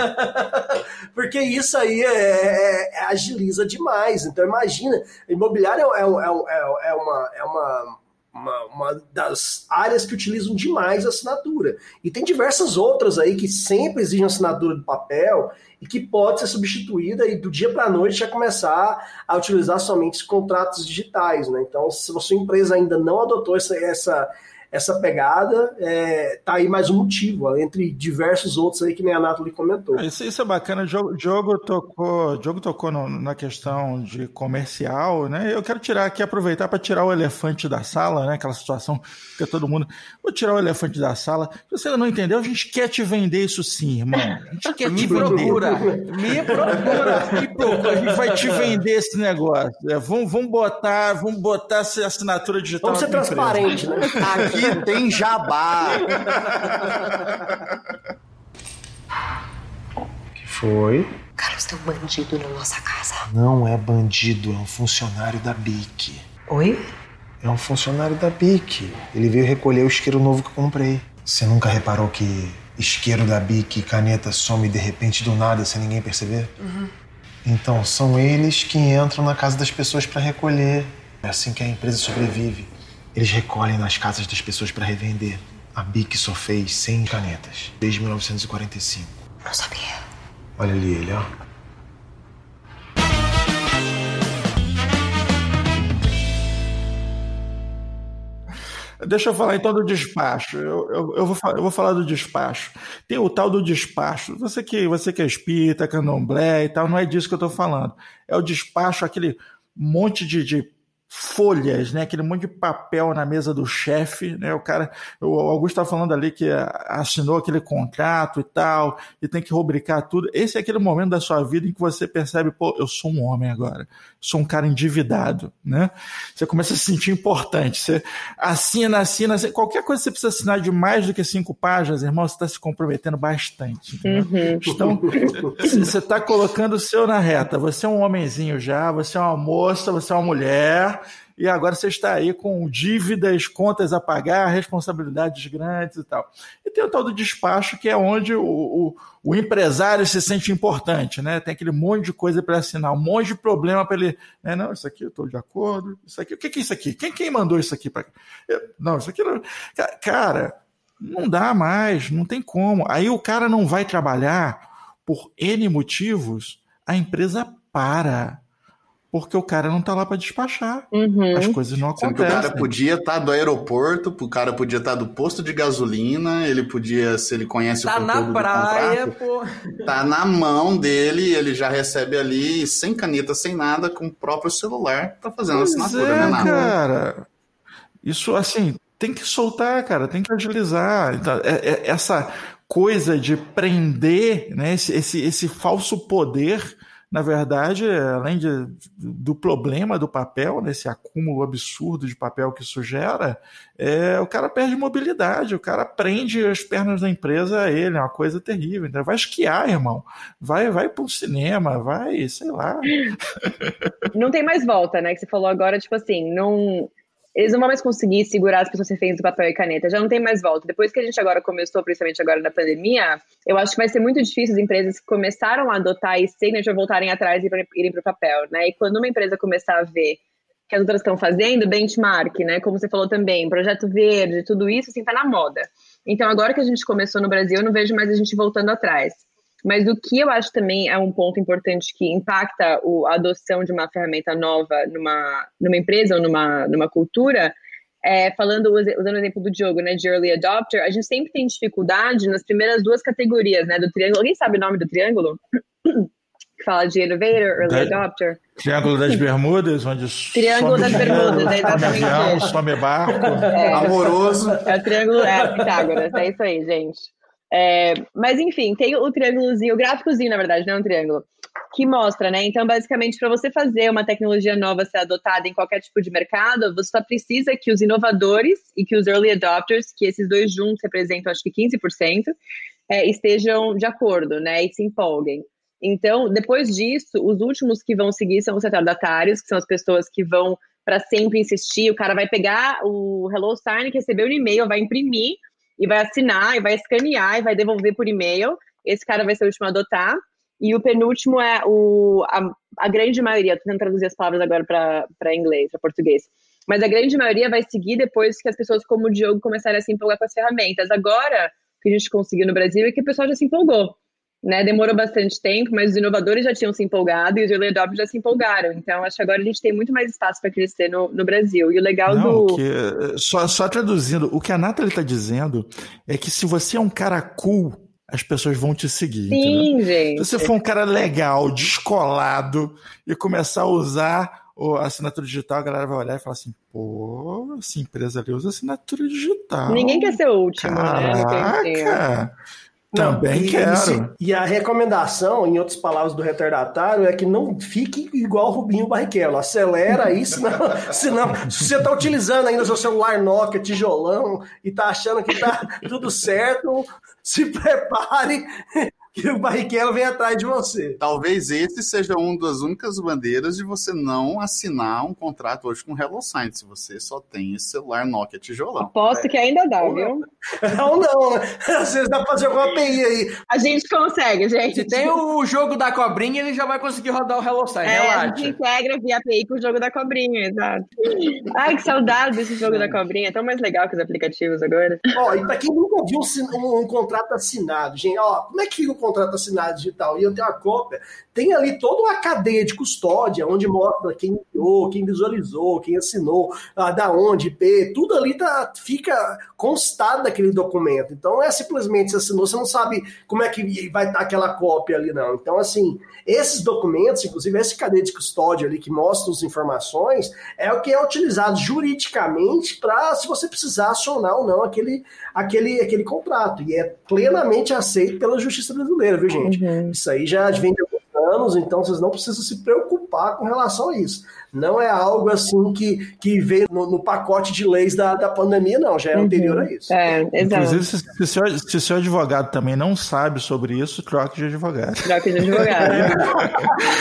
Porque isso aí é, é, agiliza demais. Então, imagina, imobiliário é, é, é, é uma, é uma uma, uma, das áreas que utilizam demais a assinatura. E tem diversas outras aí que sempre exigem assinatura de papel e que pode ser substituída e do dia para a noite já começar a utilizar somente contratos digitais. Né? Então, se a sua empresa ainda não adotou essa, essa essa pegada, é, tá aí mais um motivo, entre diversos outros aí que nem a Nathalie comentou. Ah, isso, isso é bacana, o jogo, jogo tocou, jogo tocou no, na questão de comercial, né? Eu quero tirar aqui, aproveitar para tirar o elefante da sala, né? Aquela situação que todo mundo. Vou tirar o elefante da sala. Se você não entendeu, a gente quer te vender isso sim, irmão. A gente quer Me procura. Me procura. Me procura. A gente vai te vender esse negócio. É, vamos, vamos botar, vamos botar essa assinatura digital. Vamos ser transparente, né? Aqui Aqui tem jabá. que foi? Carlos tem um bandido na nossa casa. Não é bandido, é um funcionário da BIC. Oi? É um funcionário da BIC. Ele veio recolher o isqueiro novo que eu comprei. Você nunca reparou que isqueiro da BIC e caneta some de repente do nada sem ninguém perceber? Uhum. Então, são eles que entram na casa das pessoas para recolher. É assim que a empresa sobrevive. Eles recolhem nas casas das pessoas para revender. A BIC só fez 100 canetas desde 1945. Não sabia. Olha ali ele, ó. Deixa eu falar então do despacho. Eu, eu, eu, vou, eu vou falar do despacho. Tem o tal do despacho. Você que, você que é espírita, candomblé e tal, não é disso que eu estou falando. É o despacho, aquele monte de, de folhas, né? Aquele monte de papel na mesa do chefe, né? O cara, o Augusto está falando ali que assinou aquele contrato e tal, e tem que rubricar tudo. Esse é aquele momento da sua vida em que você percebe, pô, eu sou um homem agora, sou um cara endividado, né? Você começa a se sentir importante. Você assina, assina, assina. qualquer coisa que você precisa assinar de mais do que cinco páginas, irmão, você está se comprometendo bastante. Uhum. Então, você está colocando o seu na reta. Você é um homenzinho já, você é uma moça, você é uma mulher e agora você está aí com dívidas, contas a pagar, responsabilidades grandes e tal. E tem o tal do despacho, que é onde o, o, o empresário se sente importante, né? Tem aquele monte de coisa para assinar, um monte de problema para ele. Né? Não, isso aqui eu estou de acordo, isso aqui, o que, que é isso aqui? Quem, quem mandou isso aqui para. Não, isso aqui não. Cara, não dá mais, não tem como. Aí o cara não vai trabalhar por N motivos, a empresa para porque o cara não tá lá para despachar. Uhum. As coisas não acontecem. o cara podia estar tá do aeroporto, o cara podia estar tá do posto de gasolina, ele podia, se ele conhece tá o conteúdo na praia, do contrato, pô. tá na mão dele, ele já recebe ali, sem caneta, sem nada, com o próprio celular, tá fazendo pois assinatura, é, né? cara. Isso, assim, tem que soltar, cara, tem que agilizar. Então, é, é, essa coisa de prender, né, esse, esse, esse falso poder na verdade, além de, do problema do papel, nesse né, acúmulo absurdo de papel que isso gera, é, o cara perde mobilidade, o cara prende as pernas da empresa a ele, é uma coisa terrível. Então, vai esquiar, irmão, vai, vai para o cinema, vai, sei lá. Não tem mais volta, né? Que você falou agora, tipo assim, não eles não vão mais conseguir segurar as pessoas reféns do papel e caneta, já não tem mais volta. Depois que a gente agora começou, principalmente agora da pandemia, eu acho que vai ser muito difícil as empresas que começaram a adotar e signature voltarem atrás e irem para o papel, né? E quando uma empresa começar a ver que as outras estão fazendo, benchmark, né? Como você falou também, projeto verde, tudo isso, assim, tá na moda. Então, agora que a gente começou no Brasil, eu não vejo mais a gente voltando atrás. Mas o que eu acho também é um ponto importante que impacta o, a adoção de uma ferramenta nova numa, numa empresa ou numa, numa cultura, é, falando, usando o exemplo do Diogo, né, de early adopter, a gente sempre tem dificuldade nas primeiras duas categorias, né, do triângulo. Alguém sabe o nome do triângulo? que fala de elevator, early da, adopter. Triângulo das Bermudas, onde Triângulo das Bermudas, é exatamente avião. Some barco. É, Amoroso. É o triângulo, é Pitágoras, é isso aí, gente. É, mas enfim, tem o triângulozinho, o gráficozinho, na verdade, não é um triângulo, que mostra, né? Então, basicamente, para você fazer uma tecnologia nova ser adotada em qualquer tipo de mercado, você só precisa que os inovadores e que os early adopters, que esses dois juntos representam acho que 15%, é, estejam de acordo, né? E se empolguem. Então, depois disso, os últimos que vão seguir são os retardatários, que são as pessoas que vão para sempre insistir. O cara vai pegar o Hello Sign que recebeu no e-mail, vai imprimir e vai assinar, e vai escanear, e vai devolver por e-mail. Esse cara vai ser o último a adotar. E o penúltimo é o, a a grande maioria, tô tentando traduzir as palavras agora para inglês, para português. Mas a grande maioria vai seguir depois que as pessoas como o Diogo começarem a se empolgar com as ferramentas. Agora, o que a gente conseguiu no Brasil é que o pessoal já se empolgou. Né, demorou bastante tempo, mas os inovadores já tinham se empolgado e os early adopters já se empolgaram. Então, acho que agora a gente tem muito mais espaço para crescer no, no Brasil. E o legal Não, do. que- só, só traduzindo, o que a Nathalie está dizendo é que se você é um cara cool, as pessoas vão te seguir. entendeu? Sim, gente. Se você for um cara legal, descolado e começar a usar o- a assinatura digital, a galera vai olhar e falar assim: pô, essa empresa ali usa assinatura digital. Ninguém quer ser o último, né? Também e, quero. E, e a recomendação, em outras palavras do retardatário, é que não fique igual o Rubinho Barrichello. Acelera aí, senão, senão se você está utilizando ainda seu celular Nokia, tijolão, e tá achando que tá tudo certo, se prepare que o Barrichello vem atrás de você. Talvez esse seja uma das únicas bandeiras de você não assinar um contrato hoje com HelloSign, se você só tem esse celular Nokia tijolão. Aposto que ainda dá, viu? Ou não, né? Às vezes dá pra fazer alguma API aí. A gente consegue, gente. Se tem o jogo da cobrinha, ele já vai conseguir rodar o Hello Sign, É, a relaxa. gente integra via API com o jogo da cobrinha, exato. Ai, que saudade desse jogo da cobrinha. É tão mais legal que os aplicativos agora. Ó, e pra quem nunca viu um, um- um contrato assinado, gente, ó, como é que fica o contrato assinado digital? E eu tenho a cópia. Tem ali toda uma cadeia de custódia, onde mostra quem enviou, quem visualizou, quem assinou, ah, da onde, IP, tudo ali tá, fica constado naquele documento. Então não é simplesmente você assinou, você não sabe como é que vai estar aquela cópia ali, não. Então, assim, esses documentos, inclusive essa cadeia de custódia ali que mostra as informações, é o que é utilizado juridicamente para se você precisar acionar ou não aquele, aquele, aquele contrato. E é plenamente aceito pela justiça brasileira, viu, gente? Isso aí já vem de alguns anos, então vocês não precisam se preocupar com relação a isso. Não é algo assim que, que veio no, no pacote de leis da, da pandemia, não, já é anterior a isso. É, exato. Inclusive, se, se, seu, se seu advogado também não sabe sobre isso, troque de advogado. Troca de advogado.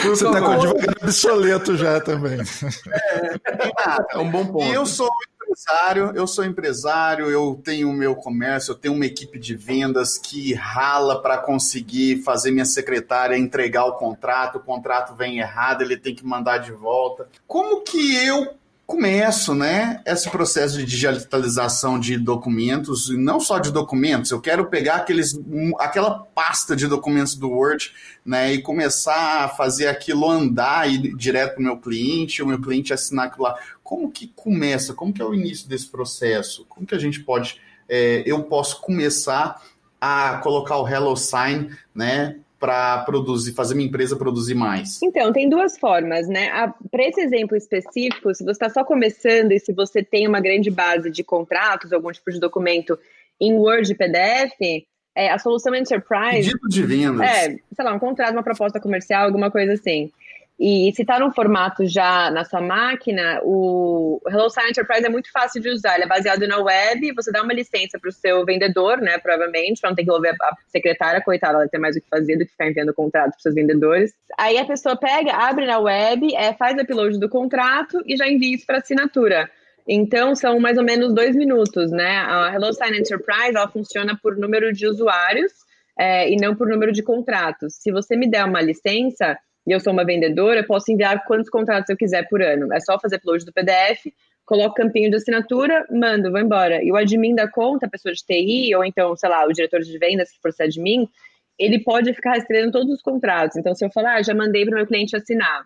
Você tá com o advogado obsoleto já também. É um bom ponto. E eu sou empresário, eu sou empresário, eu tenho o meu comércio, eu tenho uma equipe de vendas que rala para conseguir fazer minha secretária entregar o contrato, o contrato vem errado, ele tem que mandar de volta. Como que eu começo, né, esse processo de digitalização de documentos, e não só de documentos, eu quero pegar aqueles, um, aquela pasta de documentos do Word, né, e começar a fazer aquilo andar e ir direto para o meu cliente, o meu cliente assinar aquilo lá. Como que começa? Como que é o início desse processo? Como que a gente pode, é, eu posso começar a colocar o Hello Sign, né, para produzir, fazer minha empresa produzir mais? Então, tem duas formas, né? Para esse exemplo específico, se você está só começando e se você tem uma grande base de contratos, algum tipo de documento em Word e PDF, é, a solução Enterprise. Pedido de vendas. É, sei lá, um contrato, uma proposta comercial, alguma coisa assim. E se está num formato já na sua máquina, o HelloSign Enterprise é muito fácil de usar. Ele é baseado na web, você dá uma licença para o seu vendedor, né, provavelmente, para não ter que ouvir a secretária, coitada, ela tem mais o que fazer do que ficar enviando contrato para seus vendedores. Aí a pessoa pega, abre na web, é, faz o upload do contrato e já envia isso para assinatura. Então, são mais ou menos dois minutos, né? A HelloSign Enterprise, ela funciona por número de usuários é, e não por número de contratos. Se você me der uma licença e eu sou uma vendedora, eu posso enviar quantos contratos eu quiser por ano. É só fazer upload do PDF, coloco campinho de assinatura, mando, vou embora. E o admin da conta, a pessoa de TI, ou então, sei lá, o diretor de vendas, que for ser admin, ele pode ficar rastreando todos os contratos. Então, se eu falar, ah, já mandei para o meu cliente assinar,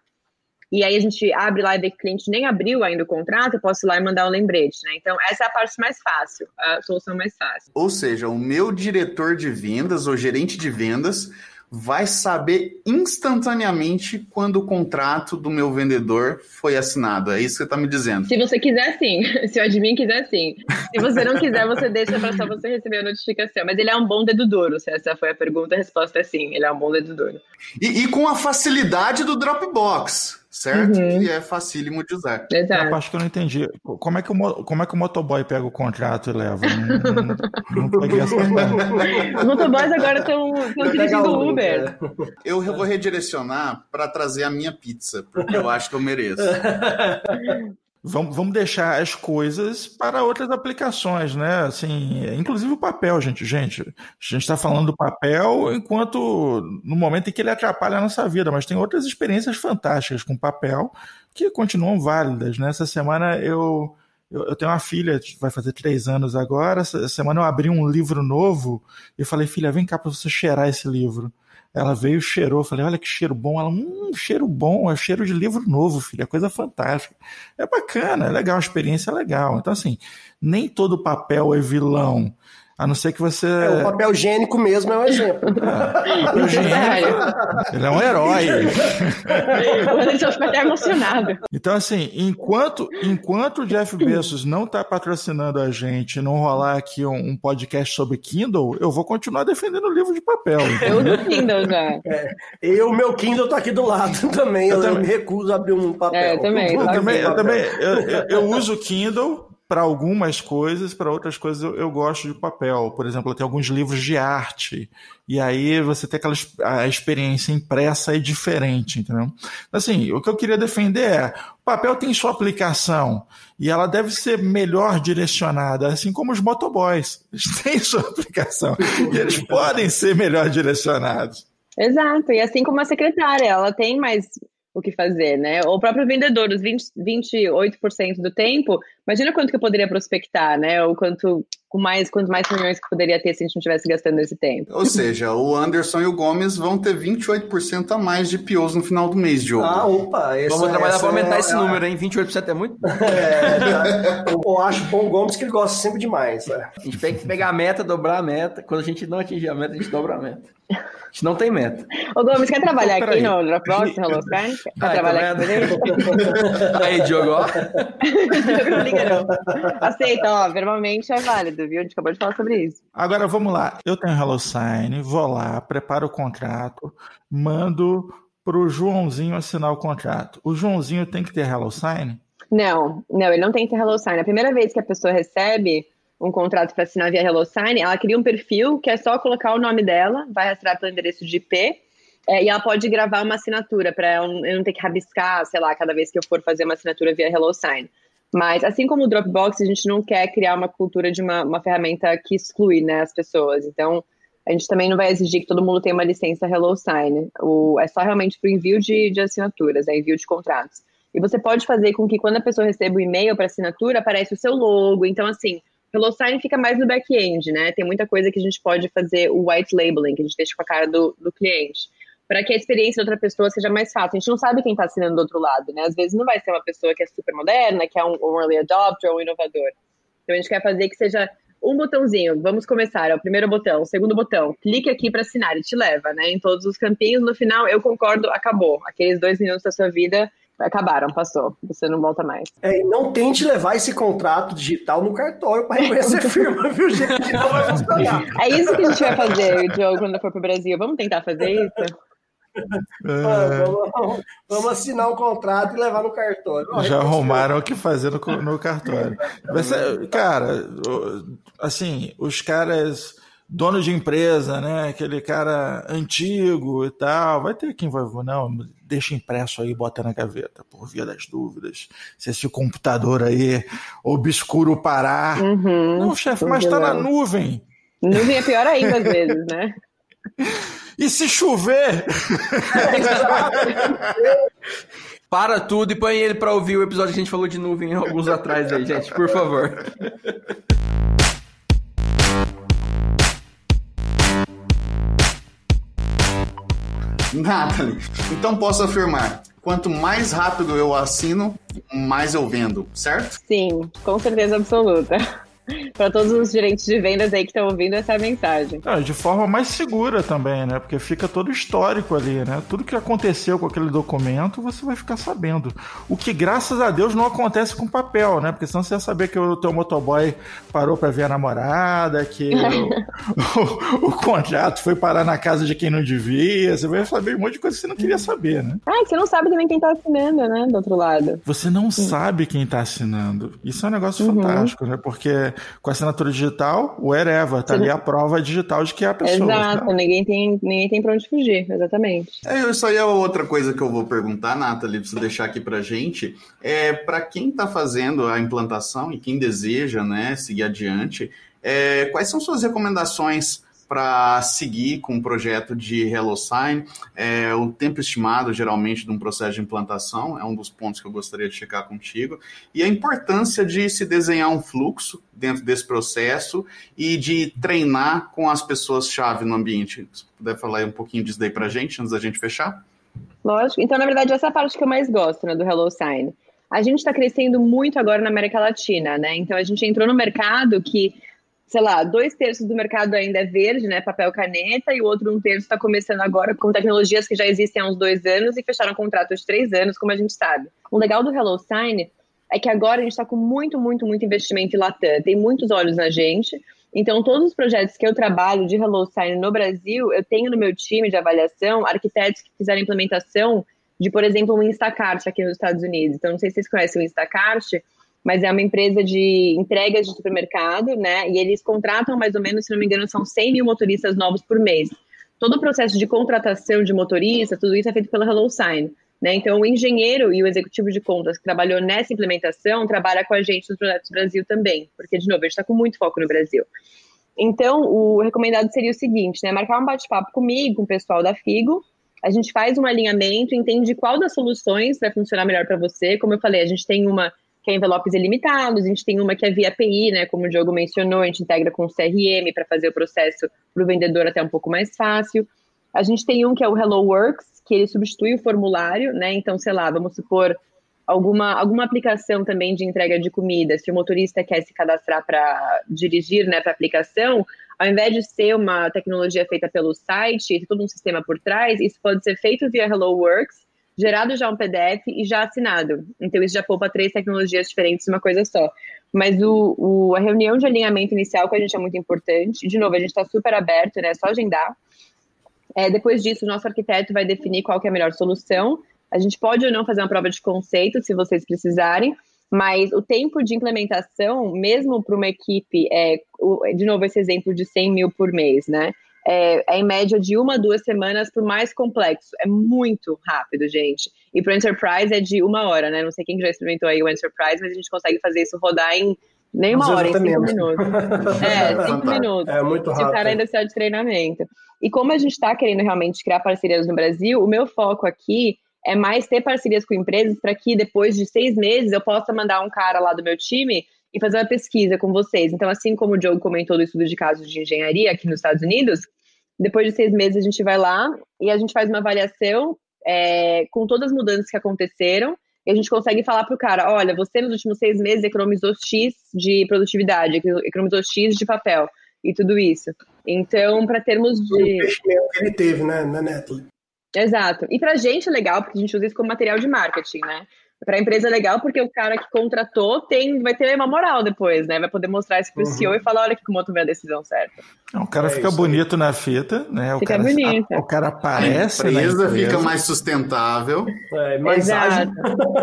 e aí a gente abre lá e vê que o cliente nem abriu ainda o contrato, eu posso ir lá e mandar um lembrete, né? Então, essa é a parte mais fácil, a solução mais fácil. Ou seja, o meu diretor de vendas ou gerente de vendas vai saber instantaneamente quando o contrato do meu vendedor foi assinado. É isso que você está me dizendo. Se você quiser, sim. Se o admin quiser, sim. Se você não quiser, você deixa para só você receber a notificação. Mas ele é um bom dedo duro. Se essa foi a pergunta, a resposta é sim. Ele é um bom dedo duro. E, e com a facilidade do Dropbox, certo? Uhum. Que é facílimo de usar. É a parte que eu não entendi. Como é que o, como é que o motoboy pega o contrato e leva? Não, não, não peguei essa Os motoboys agora estão dirigindo Uber. Eu vou redirecionar para trazer a minha pizza, porque eu acho que eu mereço. vamos, deixar as coisas para outras aplicações, né? Assim, inclusive o papel, gente. Gente, a gente está falando do papel enquanto no momento em que ele atrapalha a nossa vida, mas tem outras experiências fantásticas com papel que continuam válidas. Né? Essa semana eu, eu, eu tenho uma filha, vai fazer três anos agora. Essa semana eu abri um livro novo e falei, filha, vem cá para você cheirar esse livro. Ela veio, cheirou, falei, olha que cheiro bom. Ela, hum, cheiro bom, é cheiro de livro novo, filho, é coisa fantástica. É bacana, é legal, a experiência é legal. Então, assim, nem todo papel é vilão. A não ser que você. É, o papel higiênico mesmo é um exemplo. É, papel higiênico, ele é um herói. o Anderson fica até emocionado. Então, assim, enquanto, enquanto o Jeff Bezos não está patrocinando a gente, não rolar aqui um, um, podcast sobre Kindle, eu vou continuar defendendo o livro de papel. Eu uso Kindle já. É, eu, meu Kindle tá aqui do lado também. Eu, eu também. recuso abrir um papel. É, eu também. Eu, também, eu, também eu, eu, eu uso Kindle para algumas coisas, para outras coisas eu, eu, gosto de papel. Por exemplo, tenho alguns livros de arte. E aí você tem aquela a experiência impressa é diferente, entendeu? Assim, o que eu queria defender é: o papel tem sua aplicação e ela deve ser melhor direcionada, assim como os motoboys. Eles têm sua aplicação e eles podem ser melhor direcionados. Exato, e assim como a secretária, ela tem mais o que fazer, né? O próprio vendedor, os 20, 28% do tempo, imagina quanto que eu poderia prospectar, né? Ou quanto, com mais, quanto mais reuniões que poderia ter se a gente não estivesse gastando esse tempo. Ou seja, o Anderson e o Gomes vão ter 28% a mais de POs no final do mês, Diogo. Ah, opa! Essa, Vamos trabalhar para aumentar é, esse é, número, hein? 28% é muito? É, tá. eu acho bom o Gomes que ele gosta sempre demais. Né? A gente tem que pegar a meta, dobrar a meta. Quando a gente não atingir a meta, a gente dobra a meta. A gente não tem meta. Ô, Gomes, quer trabalhar aqui no Dropbox, no Sky? Quer Ai, trabalhar tá aqui Aí, Diogo, ó. não não. Aceita, ó, verbalmente é válido, viu? A gente acabou de falar sobre isso. Agora, vamos lá. Eu tenho HelloSign, vou lá, preparo o contrato, mando pro Joãozinho assinar o contrato. O Joãozinho tem que ter HelloSign? Não, não, ele não tem que ter HelloSign. A primeira vez que a pessoa recebe um contrato para assinar via HelloSign, ela cria um perfil que é só colocar o nome dela, vai rastrear pelo endereço de IP, é, e ela pode gravar uma assinatura para eu, eu não ter que rabiscar, sei lá, cada vez que eu for fazer uma assinatura via HelloSign. Mas, assim como o Dropbox, a gente não quer criar uma cultura de uma, uma ferramenta que exclui né, as pessoas. Então, a gente também não vai exigir que todo mundo tenha uma licença HelloSign. O, é só realmente para o envio de, de assinaturas, é envio de contratos. E você pode fazer com que quando a pessoa receba o e-mail para assinatura, apareça o seu logo. Então, assim, HelloSign fica mais no back-end, né? Tem muita coisa que a gente pode fazer o white labeling, que a gente deixa com a cara do, do cliente, para que a experiência da outra pessoa seja mais fácil. A gente não sabe quem está assinando do outro lado, né? Às vezes não vai ser uma pessoa que é super moderna, que é um, um early adopter ou um inovador. Então a gente quer fazer que seja um botãozinho, vamos começar, é o primeiro botão, o segundo botão, clique aqui para assinar e te leva, né? Em todos os campinhos, no final, eu concordo, acabou. Aqueles dois minutos da sua vida acabaram, passou. Você não volta mais. É, e não tente levar esse contrato digital no cartório para reconhecer firma, viu, gente? Não vai funcionar. É isso que a gente vai fazer, Diogo, quando for para o Brasil. Vamos tentar fazer isso? É... Vamos, vamos, assinar um contrato e levar no cartório. Já arrumaram o que fazer no, no cartório. Mas, cara, assim, os caras dono de empresa, né? Aquele cara antigo e tal, vai ter quem vai, não, deixa impresso aí, bota na gaveta, por via das dúvidas. Se esse computador aí obscuro parar. Uhum, não, chefe, mas tá na nuvem. Nuvem é pior ainda às vezes, né? E se chover? Para tudo e põe ele para ouvir o episódio que a gente falou de nuvem alguns atrás aí, gente, por favor. Nathalie, então posso afirmar, quanto mais rápido eu assino, mais eu vendo, certo? Sim, com certeza absoluta. Para todos os gerentes de vendas aí que estão ouvindo essa mensagem. É, de forma mais segura também, né? Porque fica todo histórico ali, né? Tudo que aconteceu com aquele documento, você vai ficar sabendo. O que, graças a Deus, não acontece com papel, né? Porque senão você ia saber que o teu motoboy parou para ver a namorada, que o, o, o, contrato foi parar na casa de quem não devia. Você vai saber um monte de coisa que você não queria saber, né? Ah, você não sabe também quem tá assinando, né? Do outro lado. Você não sabe quem tá assinando. Isso é um negócio uhum. fantástico, né? Porque Com a assinatura digital, o Ereva, tá ali a prova digital de que é a pessoa. Exato, né? ninguém tem, ninguém tem pra onde fugir, exatamente. É, isso aí é outra coisa que eu vou perguntar, Nathalie, pra você deixar aqui pra gente. É, para quem está fazendo a implantação e quem deseja né, seguir adiante, é, quais são suas recomendações para seguir com o projeto de HelloSign. É, o tempo estimado, geralmente, de um processo de implantação é um dos pontos que eu gostaria de checar contigo. E a importância de se desenhar um fluxo dentro desse processo e de treinar com as pessoas-chave no ambiente. Se puder falar um pouquinho disso daí para a gente, antes da gente fechar. Lógico. Então, na verdade, essa é a parte que eu mais gosto né, do HelloSign. A gente está crescendo muito agora na América Latina, né? Então, a gente entrou no mercado que sei lá, dois terços do mercado ainda é verde, né, papel caneta, e o outro um terço está começando agora com tecnologias que já existem há uns dois anos e fecharam contratos de três anos, como a gente sabe. O legal do HelloSign é que agora a gente está com muito, muito, muito investimento em Latam, tem muitos olhos na gente, então todos os projetos que eu trabalho de HelloSign no Brasil, eu tenho no meu time de avaliação arquitetos que fizeram implementação de, por exemplo, um Instacart aqui nos Estados Unidos. Então, não sei se vocês conhecem o Instacart, mas é uma empresa de entregas de supermercado, né? E eles contratam mais ou menos, se não me engano, são 100 mil motoristas novos por mês. Todo o processo de contratação de motorista, tudo isso é feito pela HelloSign. Né? Então, o engenheiro e o executivo de contas que trabalhou nessa implementação trabalha com a gente nos projetos Brasil também, porque, de novo, a gente está com muito foco no Brasil. Então, o recomendado seria o seguinte, né? Marcar um bate-papo comigo, com o pessoal da Figo, a gente faz um alinhamento, entende qual das soluções vai funcionar melhor para você. Como eu falei, a gente tem uma que é envelopes ilimitados, a gente tem uma que é via API, né, como o Diogo mencionou, a gente integra com o CRM para fazer o processo para o vendedor até um pouco mais fácil. A gente tem um que é o Hello Works, que ele substitui o formulário, né, então, sei lá, vamos supor alguma, alguma aplicação também de entrega de comida, se o motorista quer se cadastrar para dirigir, né, para aplicação, ao invés de ser uma tecnologia feita pelo site, todo um sistema por trás, isso pode ser feito via Hello Works, gerado já um PDF e já assinado. Então, isso já poupa três tecnologias diferentes uma coisa só. Mas o, o, a reunião de alinhamento inicial com a gente é muito importante. De novo, a gente está super aberto, né? É só agendar. É, depois disso, o nosso arquiteto vai definir qual é a melhor solução. A gente pode ou não fazer uma prova de conceito, se vocês precisarem, mas o tempo de implementação, mesmo para uma equipe, é, de novo, esse exemplo de 100 mil por mês, né? É, é, em média de uma a duas semanas por mais complexo. É muito rápido, gente. E para o Enterprise é de uma hora, né? Não sei quem já experimentou aí o Enterprise, mas a gente consegue fazer isso rodar em nem uma hora, em cinco menos. minutos. É, cinco minutos. É muito rápido. Se o cara ainda precisa de treinamento. E como a gente está querendo realmente criar parcerias no Brasil, o meu foco aqui é mais ter parcerias com empresas para que depois de seis meses eu possa mandar um cara lá do meu time e fazer uma pesquisa com vocês. Então, assim como o Joe comentou do estudo de casos de engenharia aqui nos Estados Unidos, depois de seis meses a gente vai lá e a gente faz uma avaliação é, com todas as mudanças que aconteceram e a gente consegue falar para o cara, olha, você nos últimos seis meses economizou X de produtividade, economizou X de papel e tudo isso. Então, para termos de... O investimento que ele teve, né, na Netflix. Exato. E para a gente é legal, porque a gente usa isso como material de marketing, né? Para a empresa é legal porque o cara que contratou tem, vai ter uma moral depois, né? Vai poder mostrar isso pro uhum. CEO e falar, olha que como tu vê a decisão certa. O cara é fica bonito aí. na fita, né? O fica cara, bonito. A, o cara aparece. A empresa, fica mais sustentável. É, mais ágil.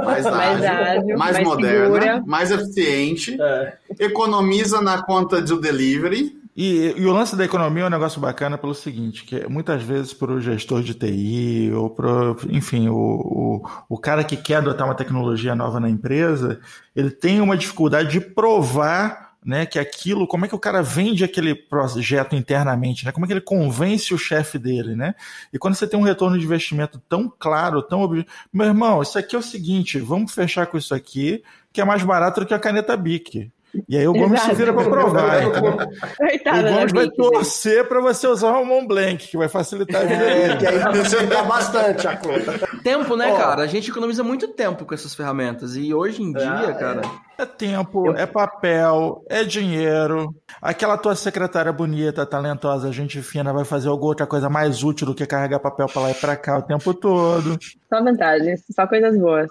Mais ágil. mais, ágil, mais, mais moderna. Segura. Mais eficiente. É. Economiza na conta do delivery. E, e, o lance da economia é um negócio bacana pelo seguinte, que muitas vezes para o gestor de TI ou para, enfim, o, o, o, cara que quer adotar uma tecnologia nova na empresa, ele tem uma dificuldade de provar né, que aquilo, como é que o cara vende aquele projeto internamente, né? Como é que ele convence o chefe dele, né? E quando você tem um retorno de investimento tão claro, tão meu irmão, isso aqui é o seguinte, vamos fechar com isso aqui, que é mais barato do que a caneta Bic. E aí o Gomes Exato. se vira para provar. Coitado, o Gomes vai torcer para você usar o Mont Blanc, que vai facilitar a vida é, que aí facilita bastante a conta. Tempo, né, oh. cara? A gente economiza muito tempo com essas ferramentas. E hoje em dia, ah, cara. É. é tempo, Eu... é papel, é dinheiro. Aquela tua secretária bonita, talentosa, gente fina, vai fazer alguma outra coisa mais útil do que carregar papel para lá e para cá o tempo todo. Só vantagens, só coisas boas.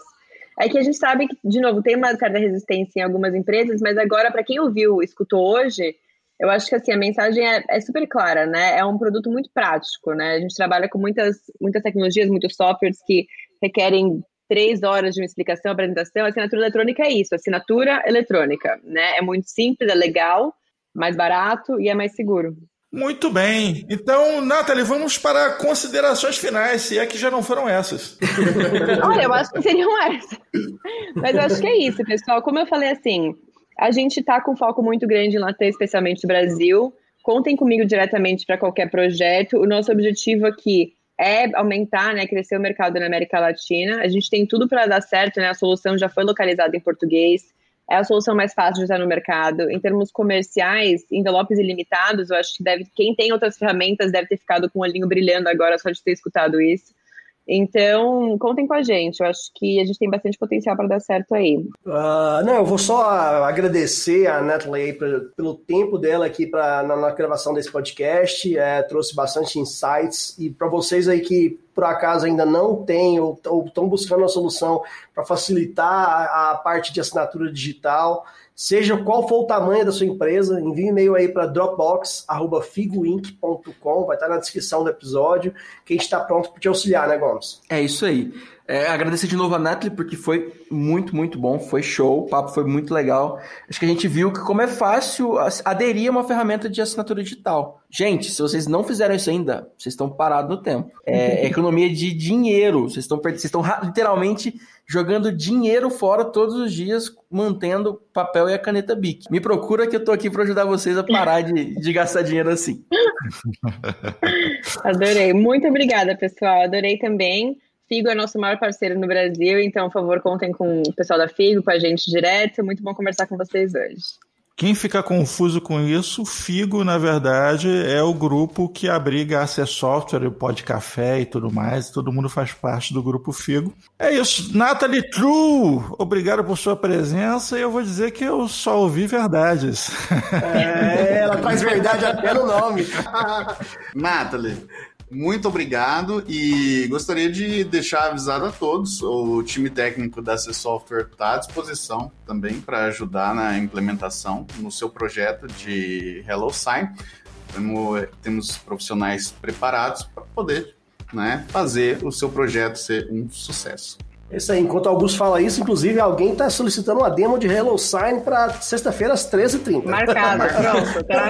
É que a gente sabe que, de novo, tem uma certa resistência em algumas empresas, mas agora, para quem ouviu, escutou hoje, eu acho que assim, a mensagem é, é, super clara, né? É um produto muito prático, né? A gente trabalha com muitas, muitas tecnologias, muitos softwares que requerem três horas de uma explicação, apresentação. A assinatura eletrônica é isso, assinatura eletrônica, né? É muito simples, é legal, mais barato e é mais seguro. Muito bem. Então, Nathalie, vamos para considerações finais, se é que já não foram essas. Olha, eu acho que seriam essas. Mas eu acho que é isso, pessoal. Como eu falei assim, a gente está com foco muito grande em latte, especialmente no Brasil. Contem comigo diretamente para qualquer projeto. O nosso objetivo aqui é aumentar, né, crescer o mercado na América Latina. A gente tem tudo para dar certo, né? A solução já foi localizada em português é a solução mais fácil de usar no mercado. Em termos comerciais, envelopes ilimitados, eu acho que deve, quem tem outras ferramentas deve ter ficado com o olhinho brilhando agora só de ter escutado isso. Então, contem com a gente. Eu acho que a gente tem bastante potencial para dar certo aí. Uh, não, eu vou só agradecer a Natalie pelo tempo dela aqui pra, na, na gravação desse podcast. É, trouxe bastante insights. E para vocês aí que por acaso ainda não têm ou estão buscando uma solução para facilitar a, a parte de assinatura digital, Seja qual for o tamanho da sua empresa, envie um e-mail aí para dropbox.figoinc.com, vai estar na descrição do episódio, que a gente está pronto para te auxiliar, né, Gomes? É isso aí. É, agradecer de novo a Natalie, porque foi muito, muito bom, foi show, o papo foi muito legal. Acho que a gente viu que como é fácil aderir a uma ferramenta de assinatura digital. Gente, se vocês não fizeram isso ainda, vocês estão parados no tempo. É economia de dinheiro, vocês estão, vocês estão literalmente jogando dinheiro fora todos os dias, mantendo papel e a caneta BIC. Me procura que eu tô aqui para ajudar vocês a parar de, de gastar dinheiro assim. Adorei. Muito obrigada, pessoal. Adorei também. Figo é nosso maior parceiro no Brasil, então, por favor, contem com o pessoal da Figo, com a gente direto. Muito bom conversar com vocês hoje. Quem fica confuso com isso, Figo, na verdade, é o grupo que abriga a AC Software, o Pod Café e tudo mais. Todo mundo faz parte do grupo Figo. É isso. Nathalie True, obrigado por sua presença. E eu vou dizer que eu só ouvi verdades. É, ela traz verdade até no nome. Nathalie, muito obrigado e gostaria de deixar avisado a todos, o time técnico da C Software está à disposição também para ajudar na implementação no seu projeto de Hello Sign. Temos, temos profissionais preparados para poder né, fazer o seu projeto ser um sucesso. Isso aí, enquanto Augusto fala isso, inclusive alguém está solicitando uma demo de Hello Sign para sexta-feira às 13h30. Marcado, pronto, tá?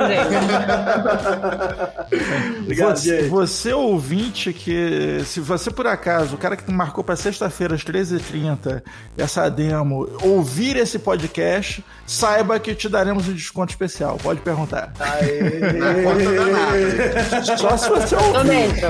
Obrigado, você, gente. você ouvinte que, se você por acaso, o cara que marcou para sexta-feira às 13h30 essa demo, ouvir esse podcast, saiba que te daremos um desconto especial. Pode perguntar. Aê. Na conta danada. Só se você ouvir. Tô dentro.